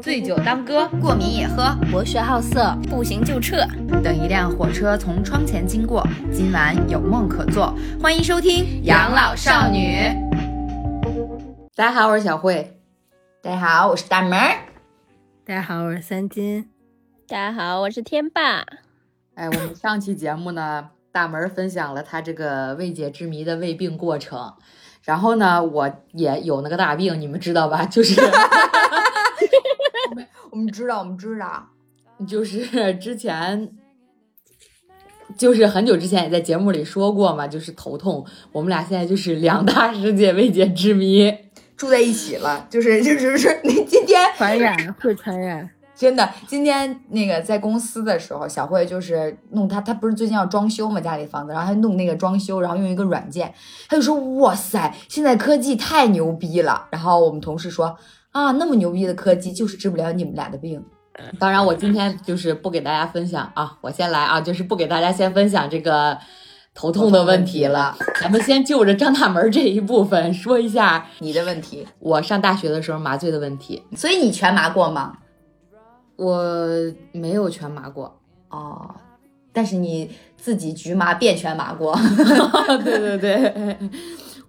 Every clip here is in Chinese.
醉酒当歌，过敏也喝，博学好色，不行就撤。等一辆火车从窗前经过，今晚有梦可做。欢迎收听《养老少女》。大家好，我是小慧。大家好，我是大门儿。大家好，我是三金。大家好，我是天霸。哎，我们上期节目呢，大门分享了他这个未解之谜的胃病过程。然后呢，我也有那个大病，你们知道吧？就是我们知道，我们知道，就是之前，就是很久之前也在节目里说过嘛，就是头痛。我们俩现在就是两大世界未解之谜住在一起了，就是就是是，你今天传染会传染。真的，今天那个在公司的时候，小慧就是弄他，他不是最近要装修嘛，家里房子，然后他弄那个装修，然后用一个软件，他就说哇塞，现在科技太牛逼了。然后我们同事说啊，那么牛逼的科技就是治不了你们俩的病。当然，我今天就是不给大家分享啊，我先来啊，就是不给大家先分享这个头痛的问题了。咱们先就着张大门这一部分说一下你的问题。我上大学的时候麻醉的问题，所以你全麻过吗？我没有全麻过哦，但是你自己局麻变全麻过。对对对，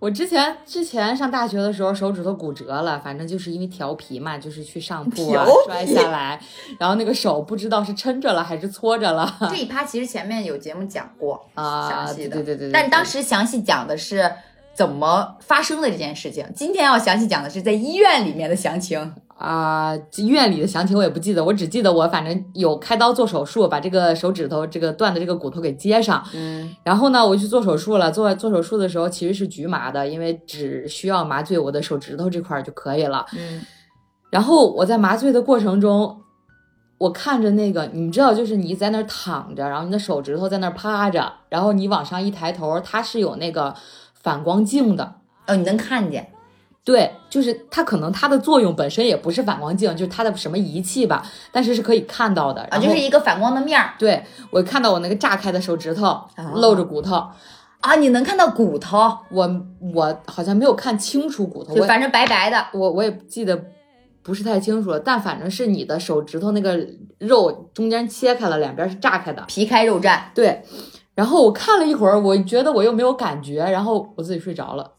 我之前之前上大学的时候手指头骨折了，反正就是因为调皮嘛，就是去上铺啊摔下来，然后那个手不知道是撑着了还是搓着了。这一趴其实前面有节目讲过 啊，详细的，对对对。但当时详细讲的是怎么发生的这件事情，今天要详细讲的是在医院里面的详情。啊，医院里的详情我也不记得，我只记得我反正有开刀做手术，把这个手指头这个断的这个骨头给接上。嗯，然后呢，我去做手术了。做做手术的时候其实是局麻的，因为只需要麻醉我的手指头这块就可以了。嗯，然后我在麻醉的过程中，我看着那个，你知道，就是你在那儿躺着，然后你的手指头在那儿趴着，然后你往上一抬头，它是有那个反光镜的。哦，你能看见。对，就是它可能它的作用本身也不是反光镜，就是它的什么仪器吧，但是是可以看到的啊，就是一个反光的面儿。对我看到我那个炸开的手指头露着骨头啊，你能看到骨头？我我好像没有看清楚骨头，反正白白的，我我也记得不是太清楚了，但反正是你的手指头那个肉中间切开了，两边是炸开的，皮开肉绽。对，然后我看了一会儿，我觉得我又没有感觉，然后我自己睡着了。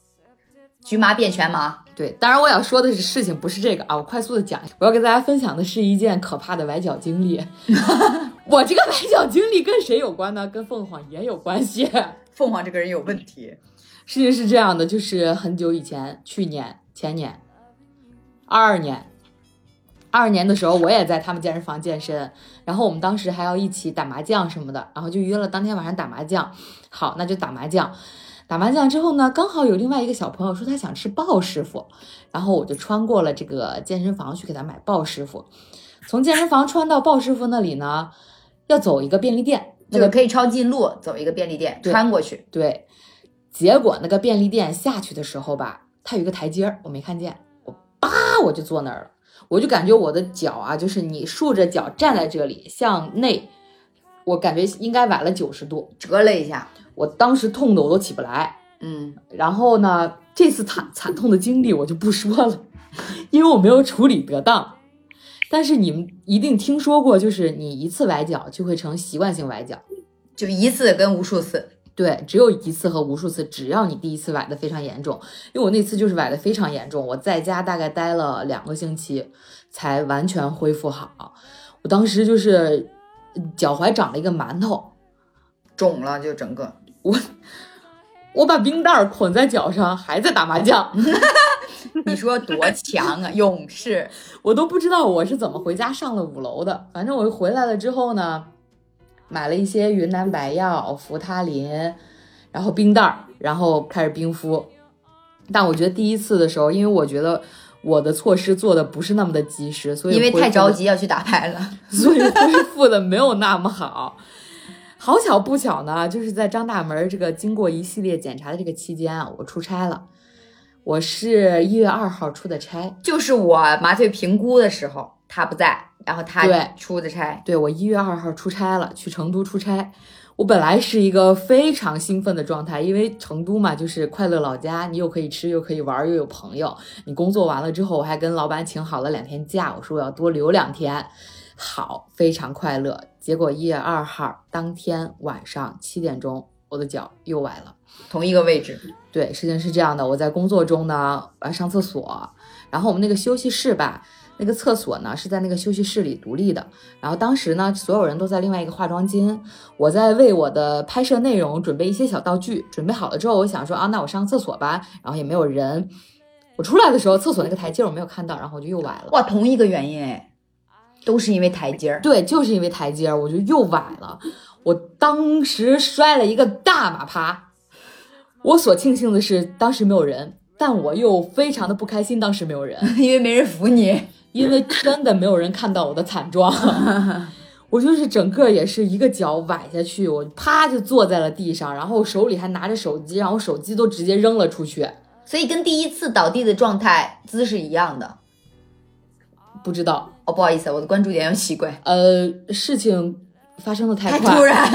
局麻变全麻，对，当然我要说的是事情不是这个啊，我快速的讲，我要跟大家分享的是一件可怕的崴脚经历。我这个崴脚经历跟谁有关呢？跟凤凰也有关系。凤凰这个人有问题。事情是这样的，就是很久以前，去年、前年、二二年、二二年的时候，我也在他们健身房健身，然后我们当时还要一起打麻将什么的，然后就约了当天晚上打麻将。好，那就打麻将。打麻将之后呢，刚好有另外一个小朋友说他想吃鲍师傅，然后我就穿过了这个健身房去给他买鲍师傅。从健身房穿到鲍师傅那里呢，要走一个便利店，那个可以抄近路走一个便利店穿过去。对，结果那个便利店下去的时候吧，它有一个台阶儿，我没看见，我叭我就坐那儿了，我就感觉我的脚啊，就是你竖着脚站在这里向内，我感觉应该崴了九十度，折了一下。我当时痛的我都起不来，嗯，然后呢，这次惨惨痛的经历我就不说了，因为我没有处理得当。但是你们一定听说过，就是你一次崴脚就会成习惯性崴脚，就一次跟无数次，对，只有一次和无数次。只要你第一次崴的非常严重，因为我那次就是崴的非常严重，我在家大概待了两个星期才完全恢复好。我当时就是脚踝长了一个馒头，肿了就整个。我我把冰袋捆在脚上，还在打麻将。你说多强啊，勇士！我都不知道我是怎么回家上了五楼的。反正我回来了之后呢，买了一些云南白药、扶他林，然后冰袋儿，然后开始冰敷。但我觉得第一次的时候，因为我觉得我的措施做的不是那么的及时，所以因为太着急要去打牌了，所以恢复的没有那么好。好巧不巧呢，就是在张大门这个经过一系列检查的这个期间啊，我出差了。我是一月二号出的差，就是我麻醉评估的时候，他不在，然后他对出的差。对我一月二号出差了，去成都出差。我本来是一个非常兴奋的状态，因为成都嘛，就是快乐老家，你又可以吃，又可以玩，又有朋友。你工作完了之后，我还跟老板请好了两天假，我说我要多留两天，好，非常快乐。结果一月二号当天晚上七点钟，我的脚又崴了。同一个位置，对，事情是这样的，我在工作中呢，我要上厕所，然后我们那个休息室吧。那个厕所呢是在那个休息室里独立的，然后当时呢所有人都在另外一个化妆间，我在为我的拍摄内容准备一些小道具，准备好了之后，我想说啊，那我上厕所吧，然后也没有人，我出来的时候厕所那个台阶我没有看到，然后我就又崴了。哇，同一个原因哎，都是因为台阶儿。对，就是因为台阶我就又崴了，我当时摔了一个大马趴，我所庆幸的是当时没有人，但我又非常的不开心，当时没有人，因为没人扶你。因为真的没有人看到我的惨状，我就是整个也是一个脚崴下去，我啪就坐在了地上，然后手里还拿着手机，然后手机都直接扔了出去，所以跟第一次倒地的状态姿势一样的。不知道。哦，不好意思，我的关注点有奇怪。呃，事情发生的太快，突然，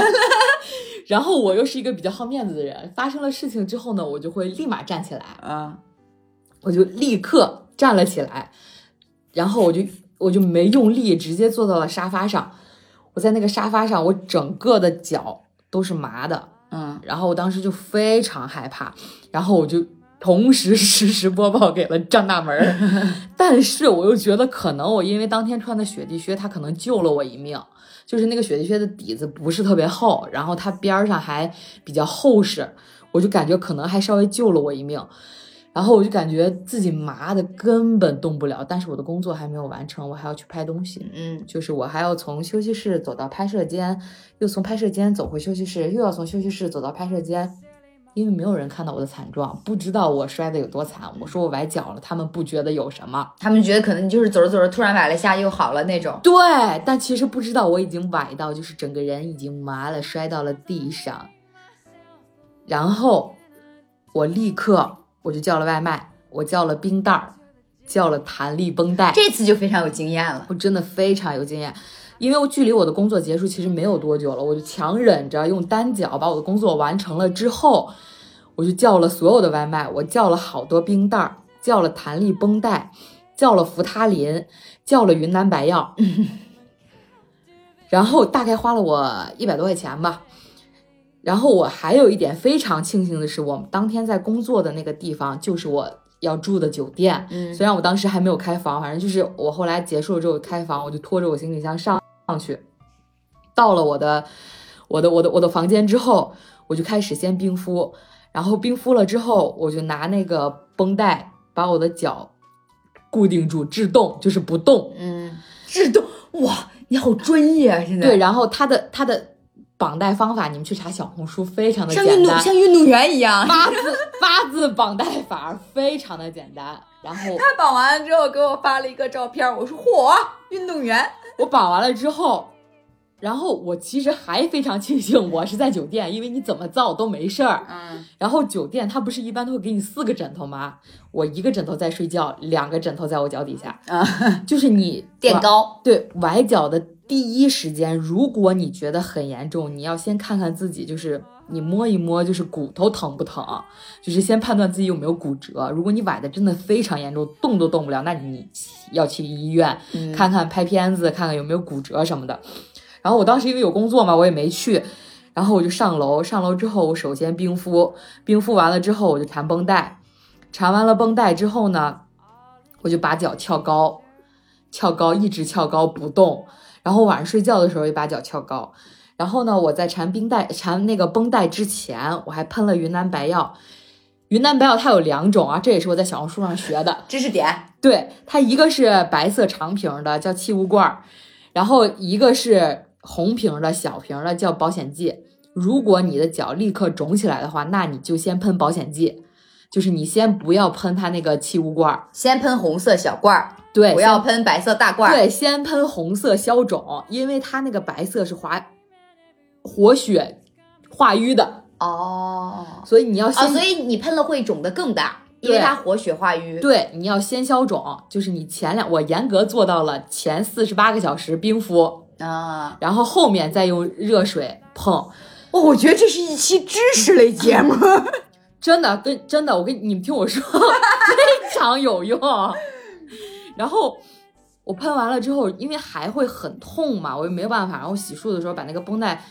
然后我又是一个比较好面子的人，发生了事情之后呢，我就会立马站起来。啊，我就立刻站了起来。然后我就我就没用力，直接坐到了沙发上。我在那个沙发上，我整个的脚都是麻的，嗯。然后我当时就非常害怕，然后我就同时 实时播报给了张大门。但是我又觉得，可能我因为当天穿的雪地靴，它可能救了我一命。就是那个雪地靴的底子不是特别厚，然后它边上还比较厚实，我就感觉可能还稍微救了我一命。然后我就感觉自己麻的根本动不了，但是我的工作还没有完成，我还要去拍东西。嗯，就是我还要从休息室走到拍摄间，又从拍摄间走回休息室，又要从休息室走到拍摄间，因为没有人看到我的惨状，不知道我摔的有多惨。我说我崴脚了，他们不觉得有什么，他们觉得可能你就是走着走着突然崴了一下又好了那种。对，但其实不知道我已经崴到，就是整个人已经麻了，摔到了地上，然后我立刻。我就叫了外卖，我叫了冰袋儿，叫了弹力绷带。这次就非常有经验了，我真的非常有经验，因为我距离我的工作结束其实没有多久了，我就强忍着用单脚把我的工作完成了之后，我就叫了所有的外卖，我叫了好多冰袋儿，叫了弹力绷带，叫了扶他林，叫了云南白药，然后大概花了我一百多块钱吧。然后我还有一点非常庆幸的是，我们当天在工作的那个地方就是我要住的酒店。嗯，虽然我当时还没有开房，反正就是我后来结束了之后开房，我就拖着我行李箱上上去，到了我的我的我的我的房间之后，我就开始先冰敷，然后冰敷了之后，我就拿那个绷带把我的脚固定住，制动就是不动。嗯，制动哇，你好专业啊！现在对，然后它的它的。绑带方法，你们去查小红书，非常的简单，像运动员一样。八字八字绑带法非常的简单。然后他绑完了之后给我发了一个照片，我说嚯，运动员。我绑完了之后，然后我其实还非常庆幸我是在酒店，因为你怎么造都没事儿。嗯。然后酒店他不是一般都会给你四个枕头吗？我一个枕头在睡觉，两个枕头在我脚底下。啊，就是你垫高。对，崴脚的。第一时间，如果你觉得很严重，你要先看看自己，就是你摸一摸，就是骨头疼不疼，就是先判断自己有没有骨折。如果你崴的真的非常严重，动都动不了，那你要去医院看看，拍片子看看有没有骨折什么的。然后我当时因为有工作嘛，我也没去，然后我就上楼。上楼之后，我首先冰敷，冰敷完了之后，我就缠绷带，缠完了绷带之后呢，我就把脚翘高，翘高，一直翘高不动。然后晚上睡觉的时候也把脚翘高，然后呢，我在缠冰带、缠那个绷带之前，我还喷了云南白药。云南白药它有两种啊，这也是我在小红书上学的 知识点。对，它一个是白色长瓶的，叫气雾罐然后一个是红瓶的小瓶的，叫保险剂。如果你的脚立刻肿起来的话，那你就先喷保险剂，就是你先不要喷它那个气雾罐先喷红色小罐儿。对，不要喷白色大罐儿。对，先喷红色消肿，因为它那个白色是滑活血化瘀的哦，所以你要先，所以你喷了会肿的更大，因为它活血化瘀。对，你要先消肿，就是你前两，我严格做到了前四十八个小时冰敷啊，然后后面再用热水碰。哦，我觉得这是一期知识类节目。真的跟真的，我跟你们听我说，非常有用。然后我喷完了之后，因为还会很痛嘛，我又没有办法。然后洗漱的时候把那个绷带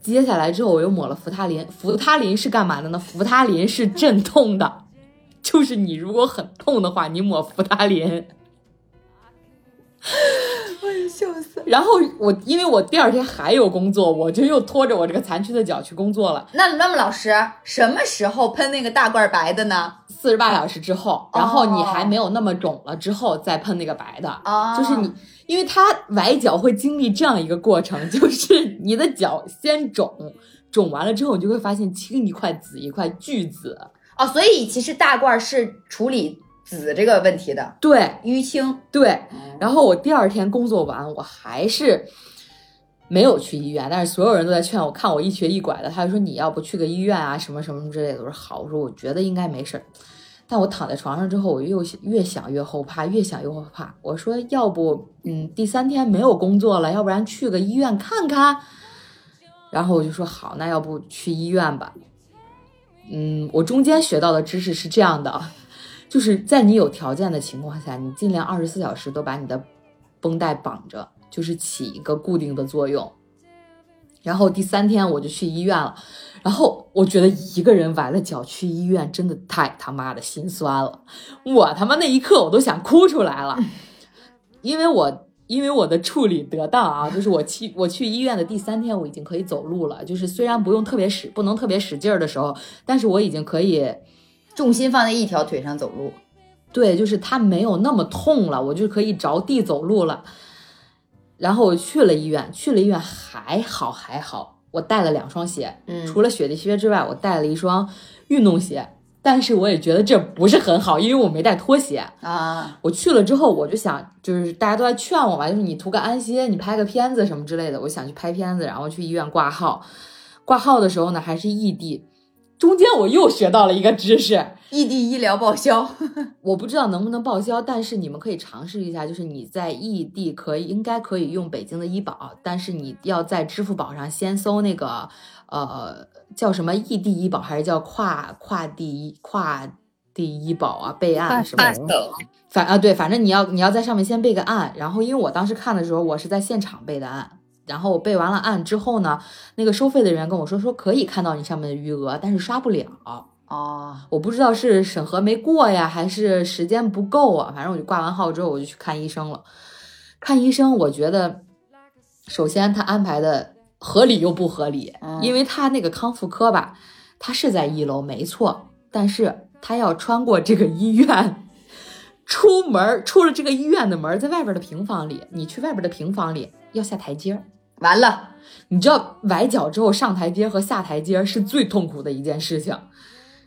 揭下来之后，我又抹了扶他林。扶他林是干嘛的呢？扶他林是镇痛的，就是你如果很痛的话，你抹扶他林。笑死！然后我因为我第二天还有工作，我就又拖着我这个残缺的脚去工作了。那那么老师什么时候喷那个大罐白的呢？四十八小时之后，然后你还没有那么肿了之后再喷那个白的。哦就是你，因为它崴脚会经历这样一个过程，就是你的脚先肿，肿完了之后，你就会发现青一块紫一块，巨紫。哦，所以其实大罐是处理紫这个问题的，对淤青。对，然后我第二天工作完，我还是没有去医院，但是所有人都在劝我，看我一瘸一拐的，他就说你要不去个医院啊，什么什么之类的。我说好，我说我觉得应该没事儿。但我躺在床上之后，我又越想越后怕，越想越后怕。我说要不，嗯，第三天没有工作了，要不然去个医院看看。然后我就说好，那要不去医院吧。嗯，我中间学到的知识是这样的，就是在你有条件的情况下，你尽量二十四小时都把你的绷带绑着，就是起一个固定的作用。然后第三天我就去医院了，然后我觉得一个人崴了脚去医院真的太他妈的心酸了，我他妈那一刻我都想哭出来了，因为我因为我的处理得当啊，就是我去我去医院的第三天我已经可以走路了，就是虽然不用特别使不能特别使劲儿的时候，但是我已经可以。重心放在一条腿上走路，对，就是它没有那么痛了，我就可以着地走路了。然后我去了医院，去了医院还好还好，我带了两双鞋，嗯除了雪地靴之外，我带了一双运动鞋。但是我也觉得这不是很好，因为我没带拖鞋。啊，我去了之后，我就想，就是大家都在劝我嘛，就是你图个安心，你拍个片子什么之类的。我想去拍片子，然后去医院挂号。挂号的时候呢，还是异地，中间我又学到了一个知识，异地医疗报销。我不知道能不能报销，但是你们可以尝试一下，就是你在异地可以应该可以用北京的医保，但是你要在支付宝上先搜那个呃叫什么异地医保，还是叫跨跨地跨地医保啊备案什么的。反啊对，反正你要你要在上面先备个案，然后因为我当时看的时候，我是在现场备的案。然后我备完了案之后呢，那个收费的人跟我说说可以看到你上面的余额，但是刷不了。哦，我不知道是审核没过呀，还是时间不够啊。反正我就挂完号之后，我就去看医生了。看医生，我觉得首先他安排的合理又不合理，嗯因为他那个康复科吧，他是在一楼没错，但是他要穿过这个医院。出门儿出了这个医院的门儿，在外边的平房里，你去外边的平房里要下台阶儿。完了，你知道崴脚之后上台阶和下台阶是最痛苦的一件事情。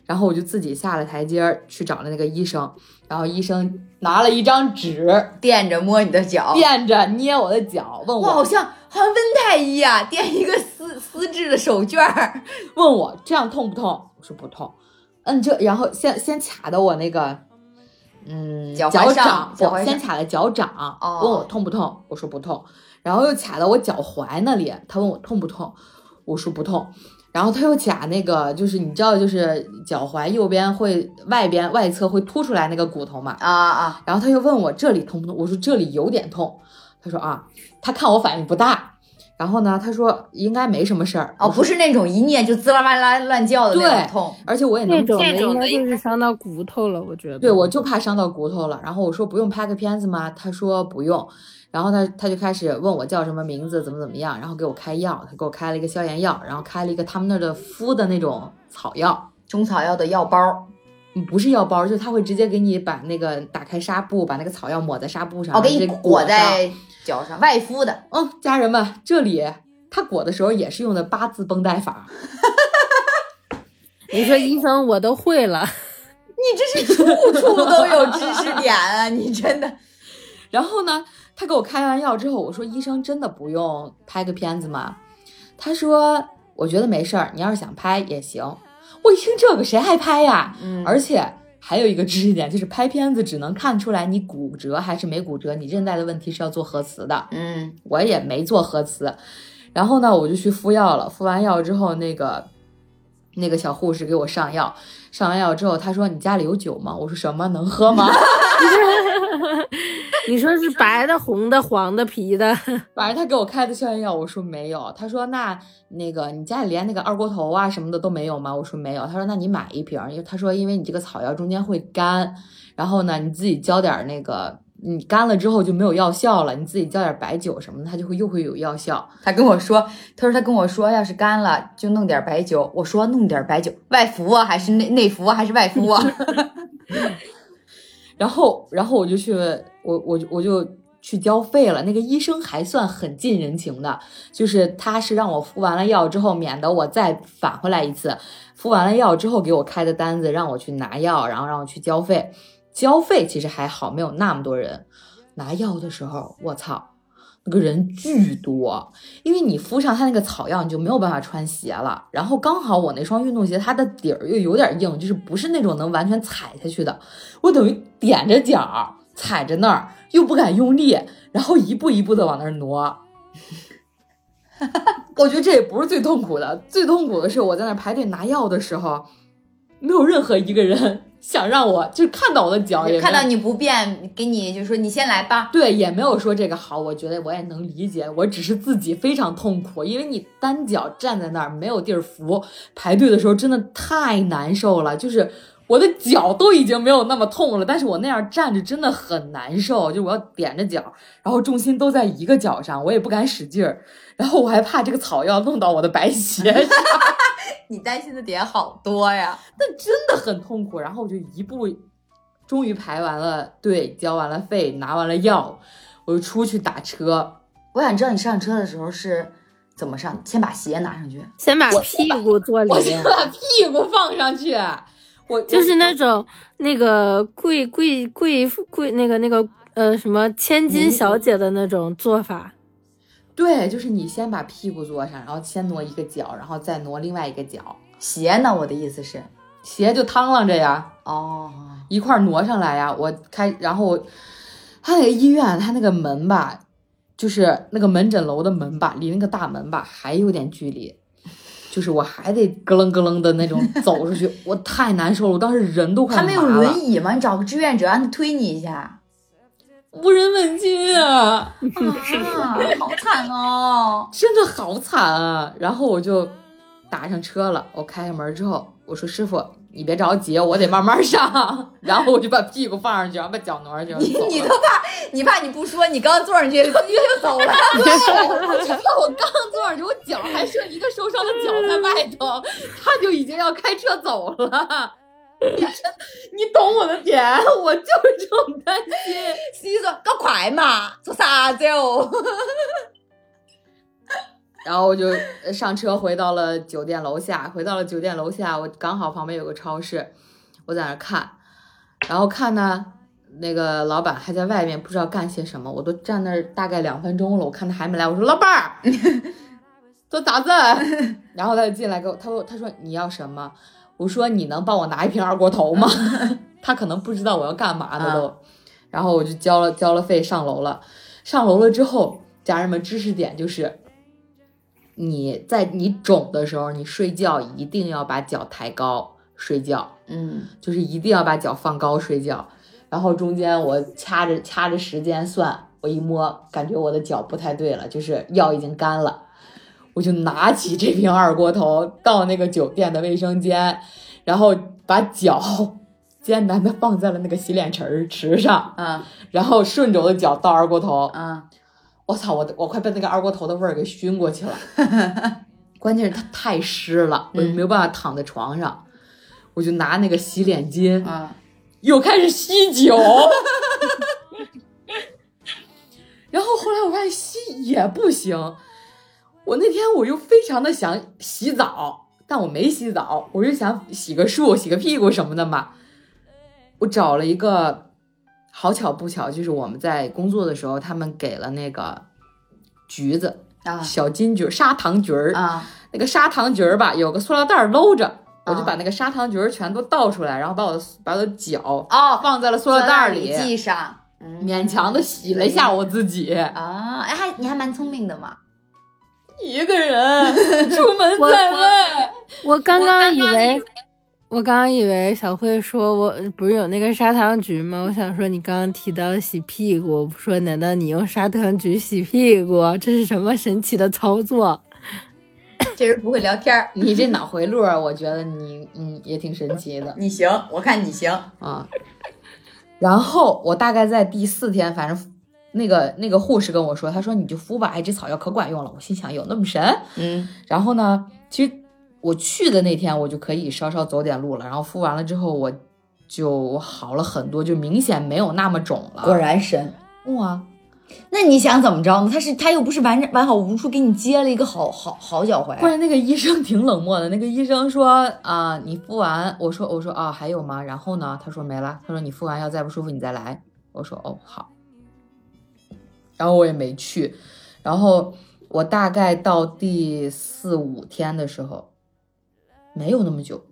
然后我就自己下了台阶去找了那个医生，然后医生拿了一张纸垫着摸你的脚。垫着捏我的脚，问我，好我像好像温太医啊，垫一个丝丝质的手绢儿。问我这样痛不痛？我说不痛。嗯，这然后先先卡的我那个，嗯，脚掌，脚先卡的脚掌，哦问我痛不痛？我说不痛。然后又卡到我脚踝那里，他问我痛不痛？我说不痛。然后他又卡那个，就是你知道，就是脚踝右边会外边外侧会凸出来那个骨头嘛。啊啊，然后他又问我这里痛不痛？我说这里有点痛。他说啊，他看我反应不大，然后呢，他说应该没什么事儿。哦，不是，那种一捏就滋啦哇啦乱叫的那对种痛。而且我也能那种应该就是伤到骨头了，我觉得。对，我就怕伤到骨头了。然后我说不用拍个片子吗？他说不用。然后他他就开始问我叫什么名字，怎么怎么样，然后给我开药。他给我开了一个消炎药，然后开了一个他们那儿的敷的那种草药，中草药的药包，嗯不是药包，就是他会直接给你把那个打开纱布，把那个草药抹在纱布上，哦，给你裹在脚上，外敷的。嗯，家人们，这里他裹的时候也是用的八字绷带法。你说医生我都会了，你这是处处都有知识点啊！你真的，然后呢，他给我开完药之后，我说医生真的不用拍个片子吗？他说我觉得没事儿，你要是想拍也行。我一听这个谁还拍呀？嗯而且还有一个知识点，就是拍片子只能看出来你骨折还是没骨折，你韧带的问题是要做核磁的。嗯，我也没做核磁。然后呢，我就去敷药了。敷完药之后，那个那个小护士给我上药，上完药之后，他说：“你家里有酒吗？”我说：“什么能喝吗？”你说是白的、红的、黄的、皮的？反正他给我开的消炎药，我说没有。他说：“那那个你家里连那个二锅头啊什么的都没有吗？”我说没有。他说：“那你买一瓶，因为他说因为你这个草药中间会干，然后呢你自己浇点那个。”你干了之后就没有药效了，你自己浇点白酒什么的，它就会又会有药效。他跟我说，他说他跟我说，要是干了就弄点白酒。我说弄点白酒，外服啊还是内内服啊还是外敷啊？然后然后我就去，我我我就去交费了。那个医生还算很近人情的，就是他是让我敷完了药之后，免得我再返回来一次。敷完了药之后给我开的单子，让我去拿药，然后让我去交费。交费其实还好，没有那么多人。拿药的时候，我操，那个人巨多。因为你敷上他那个草药，你就没有办法穿鞋了。然后刚好我那双运动鞋，它的底儿又有点硬，就是不是那种能完全踩下去的。我等于踮着脚踩着那儿，又不敢用力，然后一步一步的往那儿挪。我觉得这也不是最痛苦的，最痛苦的是我在那排队拿药的时候，没有任何一个人。想让我就看到我的脚，也看到你不便，给你就说你先来吧。对，也没有说这个好，我觉得我也能理解。我只是自己非常痛苦，因为你单脚站在那儿没有地儿扶，排队的时候真的太难受了。就是我的脚都已经没有那么痛了，但是我那样站着真的很难受。就我要踮着脚，然后重心都在一个脚上，我也不敢使劲儿，然后我还怕这个草药弄到我的白鞋上。你担心的点好多呀，但真的很痛苦。然后我就一步，终于排完了队，交完了费，拿完了药，我就出去打车。我想知道你上车的时候是怎么上？先把鞋拿上去，先把屁股坐里面，我先把屁股放上去。我 就是那种那个贵贵贵贵那个那个呃什么千金小姐的那种做法。对，就是你先把屁股坐上，然后先挪一个脚，然后再挪另外一个脚。鞋呢？我的意思是，鞋就趟啷着呀。哦，一块挪上来呀。我开，然后我，他那个医院，他那个门吧，就是那个门诊楼的门吧，离那个大门吧还有点距离，就是我还得咯楞咯楞的那种走出去，我太难受了。我当时人都快。他没有轮椅吗？你找个志愿者让他推你一下。无人问津啊！啊，好惨哦，真的好惨啊！然后我就打上车了，我开开门之后，我说师傅，你别着急，我得慢慢上。然后我就把屁股放上去，然后把脚挪上去。你你都怕，你怕你不说，你刚坐上去，直接就走了。我知道我刚坐上去，我脚还剩一个受伤的脚在外头，他就已经要开车走了。你懂我的点，我就是这种担心。司机说：“搞快嘛，做啥子哦？” 然后我就上车回到了酒店楼下。回到了酒店楼下，我刚好旁边有个超市，我在那看。然后看呢，那个老板还在外面不知道干些什么。我都站那儿大概两分钟了，我看他还没来。我说：“老板儿，做啥子？”然后他就进来给我，他说：“他说你要什么？”我说你能帮我拿一瓶二锅头吗？他可能不知道我要干嘛的都，然后我就交了交了费上楼了。上楼了之后，家人们知识点就是，你在你肿的时候，你睡觉一定要把脚抬高睡觉，嗯，就是一定要把脚放高睡觉。然后中间我掐着掐着时间算，我一摸，感觉我的脚不太对了，就是药已经干了。我就拿起这瓶二锅头，到那个酒店的卫生间，然后把脚 艰难的放在了那个洗脸池池上，啊，然后顺着我的脚倒二锅头，啊，我操，我我快被那个二锅头的味儿给熏过去了，关键是它太湿了，我就没有办法躺在床上，我就拿那个洗脸巾，啊，又开始吸酒，然后后来我发现吸也不行。我那天我又非常的想洗澡，但我没洗澡，我就想洗个漱、洗个屁股什么的嘛。我找了一个，好巧不巧，就是我们在工作的时候，他们给了那个橘子啊，小金橘、砂糖橘儿啊，那个砂糖橘儿吧，有个塑料袋搂着，我就把那个砂糖橘儿全都倒出来，然后把我的把我的脚哦放在了塑料袋里系上，勉强的洗了一下我自己啊，哎，还你还蛮聪明的嘛。一个人 出门我在外。我刚刚以为，我刚刚以为小慧说我不是有那个砂糖橘吗？我想说你刚刚提到洗屁股，我说难道你用砂糖橘洗屁股？这是什么神奇的操作？这人不会聊天儿，你这脑回路，我觉得你嗯也挺神奇的你行，我看你行。啊。然后我大概在第四天，反正那个那个护士跟我说，他说你就敷吧，哎，这草药可管用了。我心想有那么神？嗯，然后呢，其实我去的那天我就可以稍稍走点路了。然后敷完了之后，我就好了很多，就明显没有那么肿了。果然神。哇，那你想怎么着呢？他是他又不是完完好无处给你接了一个好好好脚踝。关键那个医生挺冷漠的。那个医生说啊、你敷完，我说我说啊，还有吗？然后呢，他说没了。他说你敷完要再不舒服你再来。我说哦好。然后我也没去。然后我大概到第四五天的时候，没有那么久，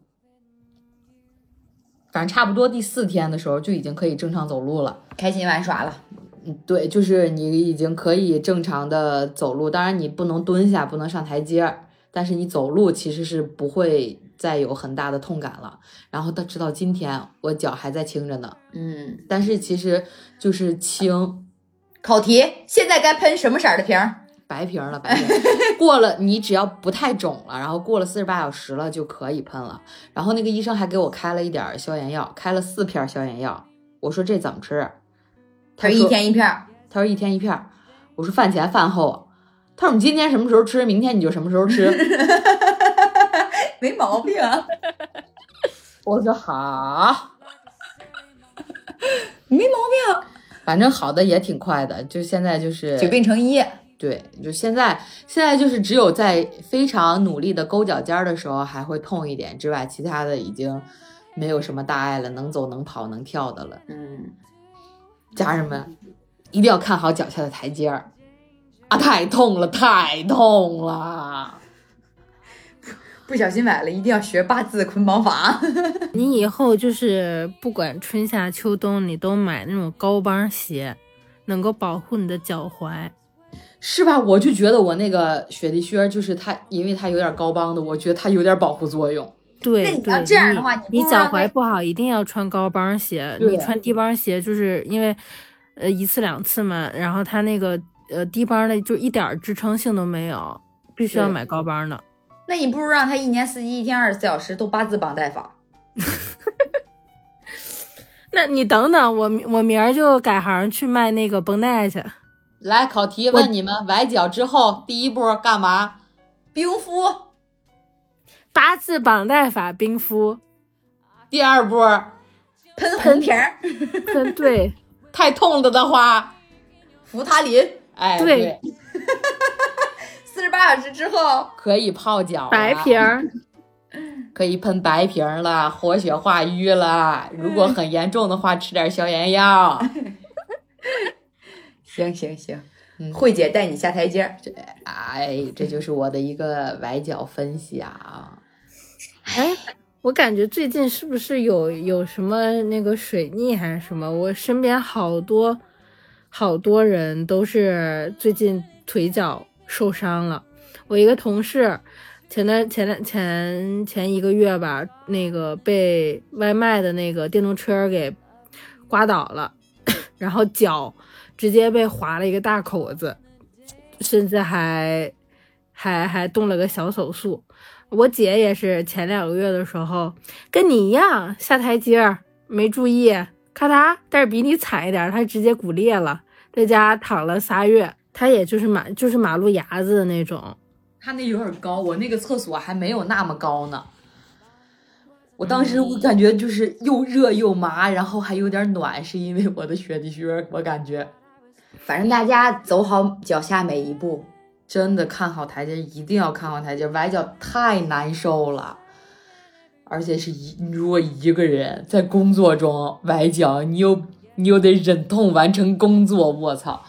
反正差不多第四天的时候就已经可以正常走路了。开心玩耍了。嗯，对，就是你已经可以正常的走路，当然你不能蹲下，不能上台阶儿，但是你走路其实是不会再有很大的痛感了。然后到直到今天，我脚还在轻着呢，嗯，但是其实就是青考题，现在该喷什么色儿的瓶儿？白瓶了，白瓶过了，你只要不太肿了，然后过了四十八小时了就可以喷了。然后那个医生还给我开了一点消炎药，开了四片消炎药。我说这怎么吃？他说一天一片。他说一天一片，我说饭前饭后。他说你今天什么时候吃，明天你就什么时候吃。没毛病啊，我说好，没毛病，反正好的也挺快的，就现在就是久病成医。对，就现在现在就是只有在非常努力的勾脚尖儿的时候还会痛一点之外，其他的已经没有什么大碍了，能走能跑能跳的了。嗯，家人们一定要看好脚下的台阶儿啊！太痛了，太痛了。不小心买了，一定要学八字捆绑法。你以后就是不管春夏秋冬，你都买那种高帮鞋，能够保护你的脚踝。是吧？我就觉得我那个雪地靴就是它，因为它有点高帮的，我觉得它有点保护作用。对，那你要对这样的话你你脚踝不好，一定要穿高帮鞋。你穿低帮鞋，就是因为呃一次两次嘛，然后它那个呃低帮的就一点支撑性都没有，必须要买高帮的。那你不如让他一年四季、一天二十四小时都八字绑带法。那你等等，我我明儿就改行去卖那个绷带去。来，考题问你们：崴脚之后第一步干嘛？冰敷，八字绑带法冰敷，第二步 喷红瓶儿，喷，对太痛了的话，扶他林。哎，对四十八小时之后，可以泡脚了白瓶儿。可以喷白瓶儿了，活血化瘀了。如果很严重的话，吃点消炎药。行行行，嗯慧姐带你下台阶儿。哎，这就是我的一个崴脚分享。哎，我感觉最近是不是有有什么那个水逆还是什么？我身边好多好多人都是最近腿脚受伤了。我一个同事前段前两前前一个月吧，那个被外卖的那个电动车给刮倒了，然后脚直接被划了一个大口子，甚至还还还动了个小手术。我姐也是前两个月的时候跟你一样下台阶没注意，咔嚓，但是比你惨一点，她直接骨裂了，在家躺了仨月。她也就是马就是马路牙子的那种，它那有点高，我那个厕所还没有那么高呢。我当时我感觉就是又热又麻，然后还有点暖，是因为我的雪地靴，我感觉反正大家走好脚下每一步。真的看好台阶，一定要看好台阶，崴脚太难受了。而且是一，你如果一个人在工作中崴脚，你又你又得忍痛完成工作，我操！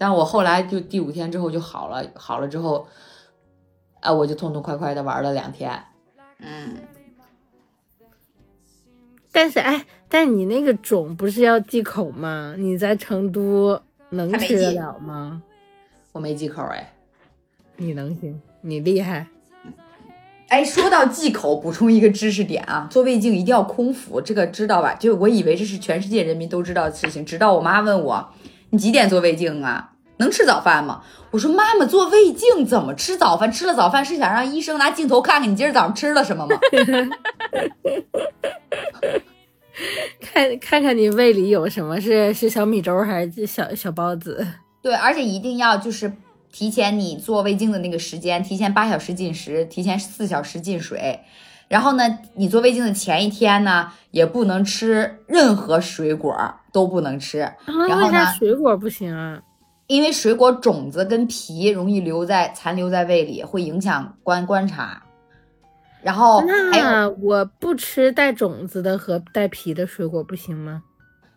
但我后来就第五天之后就好了，好了之后，啊，我就痛痛快快的玩了两天。嗯，但是哎，但你那个肿不是要忌口吗？你在成都能吃得忌了吗？我没忌口哎，你能行，你厉害。哎，说到忌口，补充一个知识点啊，做胃镜一定要空腹，这个知道吧？就我以为这是全世界人民都知道的事情，直到我妈问我，你几点做胃镜啊？能吃早饭吗？我说妈妈做胃镜怎么吃早饭？吃了早饭是想让医生拿镜头看看你今儿早上吃了什么吗？看看看你胃里有什么是是小米粥还是小小包子？对，而且一定要就是提前你做胃镜的那个时间，提前八小时进食，提前四小时进水。然后呢，你做胃镜的前一天呢，也不能吃任何水果，都不能吃。然后呢，水果不行啊，因为水果种子跟皮容易留在残留在胃里，会影响观观察。然后那我不吃带种子的和带皮的水果不行吗？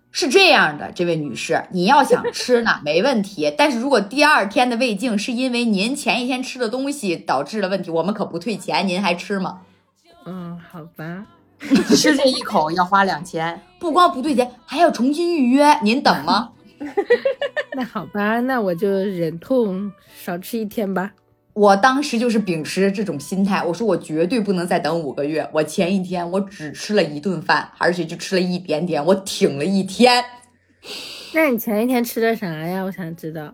是这样的，这位女士，你要想吃呢，没问题。但是如果第二天的胃镜是因为您前一天吃的东西导致了问题，我们可不退钱，您还吃吗？嗯，好吧。吃这一口要花两千，不光不退钱，还要重新预约，您等吗？那好吧，那我就忍痛少吃一天吧。我当时就是秉持这种心态，我说我绝对不能再等五个月。我前一天我只吃了一顿饭，而且就吃了一点点，我挺了一天。那你前一天吃的啥呀？我想知道。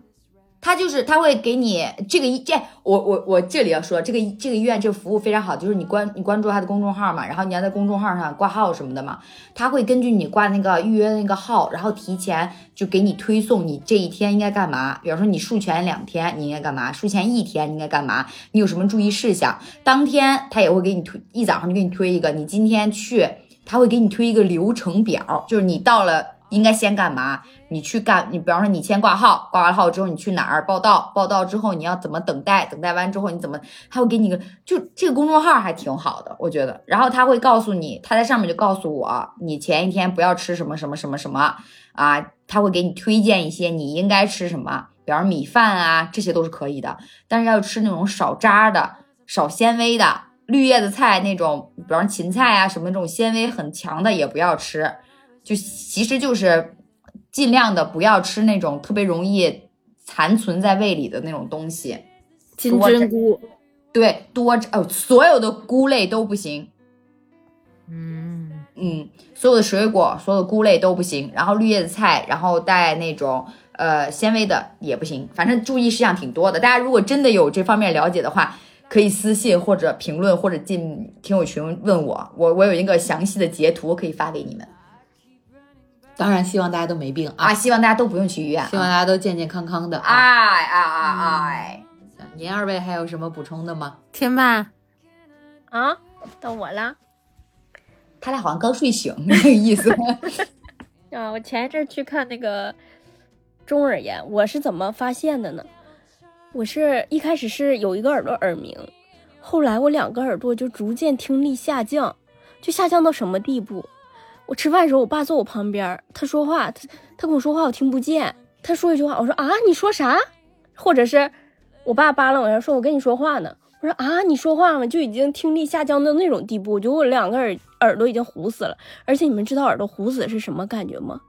他就是他会给你这个一这我我我这里要说这个这个医院这个服务非常好，就是你关你关注他的公众号嘛，然后你要在公众号上挂号什么的嘛，他会根据你挂那个预约那个号，然后提前就给你推送你这一天应该干嘛。比方说你术前两天你应该干嘛，术前一天应该干嘛，你有什么注意事项。当天他也会给你推一早上就给你推一个，你今天去他会给你推一个流程表，就是你到了。应该先干嘛？你去干，你比方说你先挂号，挂完号之后你去哪儿报到？报到之后你要怎么等待？等待完之后你怎么？他会给你个，就这个公众号还挺好的，我觉得。然后他会告诉你，他在上面就告诉我，你前一天不要吃什么什么什么什么啊，他会给你推荐一些你应该吃什么，比方米饭啊，这些都是可以的。但是要吃那种少渣的、少纤维的绿叶子菜那种，比方芹菜啊什么这种纤维很强的也不要吃。就其实就是尽量的不要吃那种特别容易残存在胃里的那种东西，金针菇，对，多哦，所有的菇类都不行，嗯嗯，所有的水果，所有的菇类都不行，然后绿叶子菜，然后带那种呃纤维的也不行，反正注意事项挺多的。大家如果真的有这方面了解的话，可以私信或者评论或者进听友群问我，我我有一个详细的截图可以发给你们。当然，希望大家都没病啊！希望大家都不用去医院，希望大家都健健康康的。哎哎哎哎！您二位还有什么补充的吗？天霸啊，到我了。他俩好像刚睡醒，那个意思。啊，我前一阵去看那个中耳炎，我是怎么发现的呢？我是一开始是有一个耳朵耳鸣，后来我两个耳朵就逐渐听力下降，就下降到什么地步？我吃饭的时候，我爸坐我旁边，他说话，他他跟我说话，我听不见。他说一句话，我说啊，你说啥？或者是我爸扒拉我，说我跟你说话呢。我说啊，你说话吗？就已经听力下降到那种地步，我觉得我两个耳耳朵已经糊死了。而且你们知道耳朵糊死是什么感觉吗？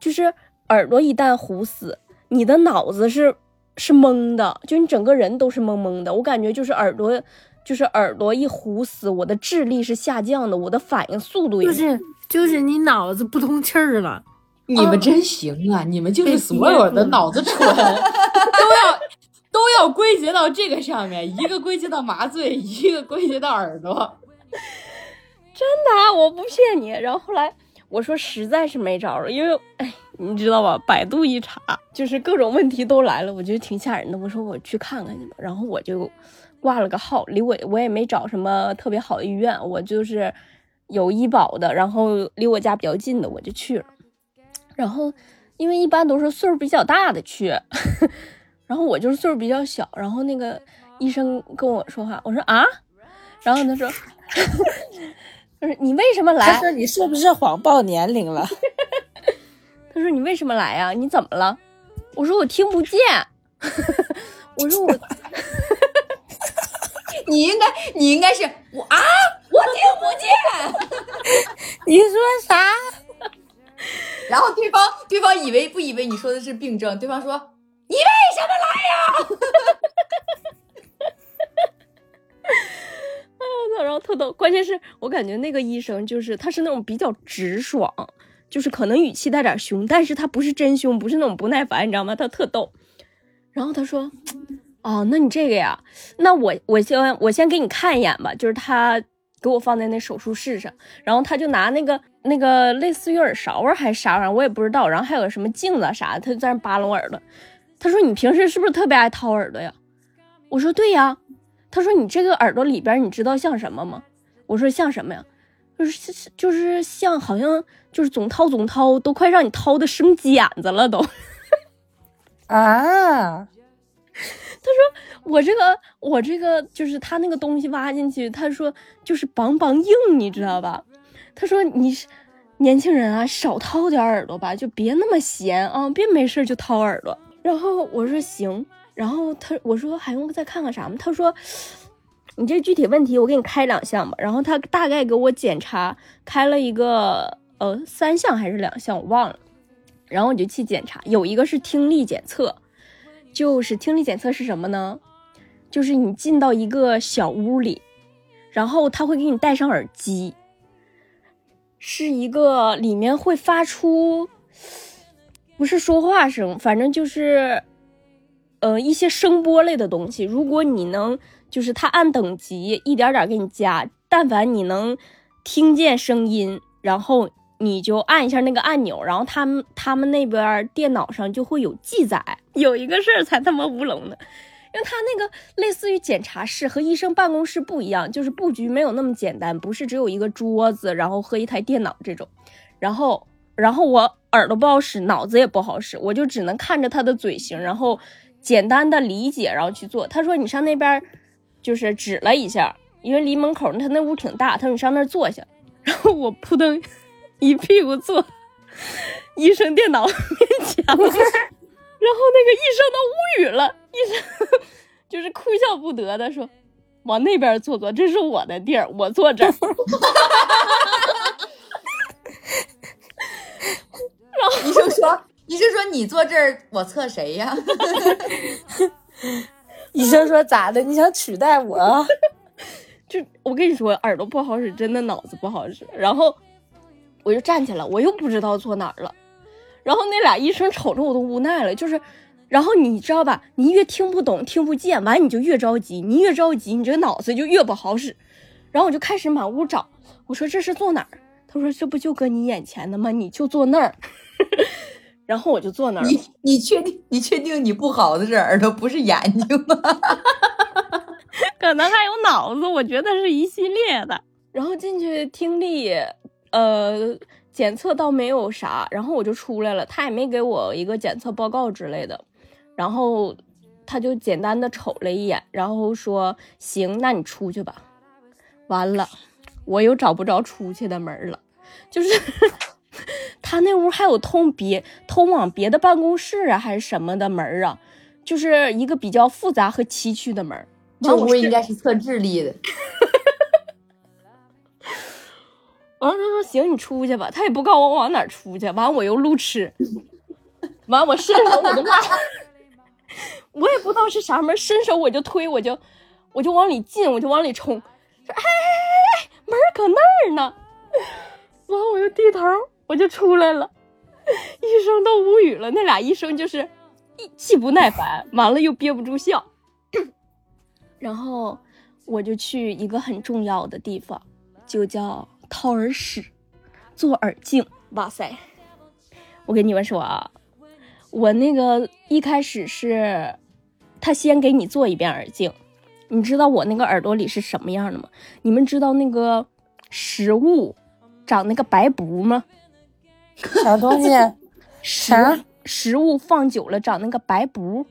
就是耳朵一旦糊死，你的脑子是是懵的，就你整个人都是懵懵的。我感觉就是耳朵，就是耳朵一糊死，我的智力是下降的，我的反应速度也是。就是你脑子不通气儿了，你们真行啊！你们就是所有的脑子蠢，都要都要归结到这个上面，一个归结到麻醉，一个归结到耳朵。真的，我不骗你。然后后来我说实在是没招了，因为哎，你知道吧？百度一查，就是各种问题都来了，我觉得挺吓人的。我说我去看看去吧，然后我就挂了个号，离我我也没找什么特别好的医院，我就是。有医保的，然后离我家比较近的，我就去了。然后，因为一般都是岁数比较大的去，然后我就是岁数比较小。然后那个医生跟我说话，我说啊，然后他说，他说你为什么来？他说你是不是谎报年龄了？他说你为什么来呀？你怎么了？我说我听不见。我说我。你应该你应该是我啊我听不见你说啥？然后对方对方以为不以为你说的是病症对方说你为什么来呀？然后特逗关键是我感觉那个医生就是他是那种比较直爽就是可能语气带点凶但是他不是真凶不是那种不耐烦你知道吗？他特逗。然后他说哦，那你这个呀，那我我先我先给你看一眼吧。”就是他给我放在那手术室上，然后他就拿那个那个类似于耳勺啊还是啥玩意儿，我也不知道。然后还有什么镜子啥的，他就在那扒拉我耳朵。他说：“你平时是不是特别爱掏耳朵呀？”我说：“对呀。”他说：“你这个耳朵里边，你知道像什么吗？”我说：“像什么呀？就是就是像好像就是总掏总掏，都快让你掏的生茧子了都。”啊，他说我这个我这个就是他那个东西挖进去，他说就是梆梆硬，你知道吧？他说你是年轻人啊，少掏点耳朵吧，就别那么闲啊，别没事就掏耳朵。然后我说行，然后他我说还用再看看啥吗？他说你这具体问题我给你开两项吧。然后他大概给我检查开了一个呃三项还是两项我忘了。然后我就去检查，有一个是听力检测，就是听力检测是什么呢？就是你进到一个小屋里，然后他会给你戴上耳机，是一个里面会发出不是说话声，反正就是呃一些声波类的东西。如果你能就是他按等级一点点给你加，但凡你能听见声音，然后。你就按一下那个按钮，然后他们他们那边电脑上就会有记载。有一个事儿才他妈乌龙呢，因为他那个类似于检查室和医生办公室不一样，就是布局没有那么简单，不是只有一个桌子，然后和一台电脑这种。然后，然后我耳朵不好使，脑子也不好使，我就只能看着他的嘴型，然后简单的理解，然后去做。他说你上那边，就是指了一下，因为离门口他那屋挺大，他说你上那儿坐下，然后我扑腾。一屁股坐医生电脑面前了，然后那个医生都无语了，医生 就是哭笑不得的说：“往那边坐坐，这是我的地儿，我坐这儿。”然后医生说：“医生说你坐这儿，我测谁呀？” 医生说：“咋的？你想取代我？”就我跟你说，耳朵不好使，真的脑子不好使。然后。我就站起来，我又不知道坐哪儿了，然后那俩医生瞅着我都无奈了，就是，然后你知道吧，你越听不懂、听不见，完你就越着急，你越着急，你这个脑子就越不好使，然后我就开始满屋找，我说这是坐哪儿？他说这不就搁你眼前的吗？你就坐那儿，然后我就坐那儿。你你确定？你确定你不好的是耳朵，不是眼睛吗？可能还有脑子，我觉得是一系列的。然后进去听力。呃，检测倒没有啥，然后我就出来了，他也没给我一个检测报告之类的，然后他就简单的瞅了一眼，然后说：“行，那你出去吧。”完了，我又找不着出去的门了，就是 他那屋还有通别通往别的办公室啊，还是什么的门啊，就是一个比较复杂和崎岖的门。这屋应该是测智力的。完了，他说：“行，你出去吧。”他也不告我往哪儿出去。完了，我又路痴。完，我伸手我就拉，我也不知道是啥门，伸手我就推，我就我就往里进，我就往里冲。说：“哎哎哎哎，门搁那儿呢。”完了，我就低头，我就出来了。医生都无语了，那俩医生就是一既不耐烦，完了又憋不住笑。然后我就去一个很重要的地方，就叫。掏耳屎，做耳镜，哇塞！我跟你们说啊，我那个一开始是，他先给你做一遍耳镜，你知道我那个耳朵里是什么样的吗？你们知道那个食物长那个白布吗？啥东西？啥？食物放久了长那个白布？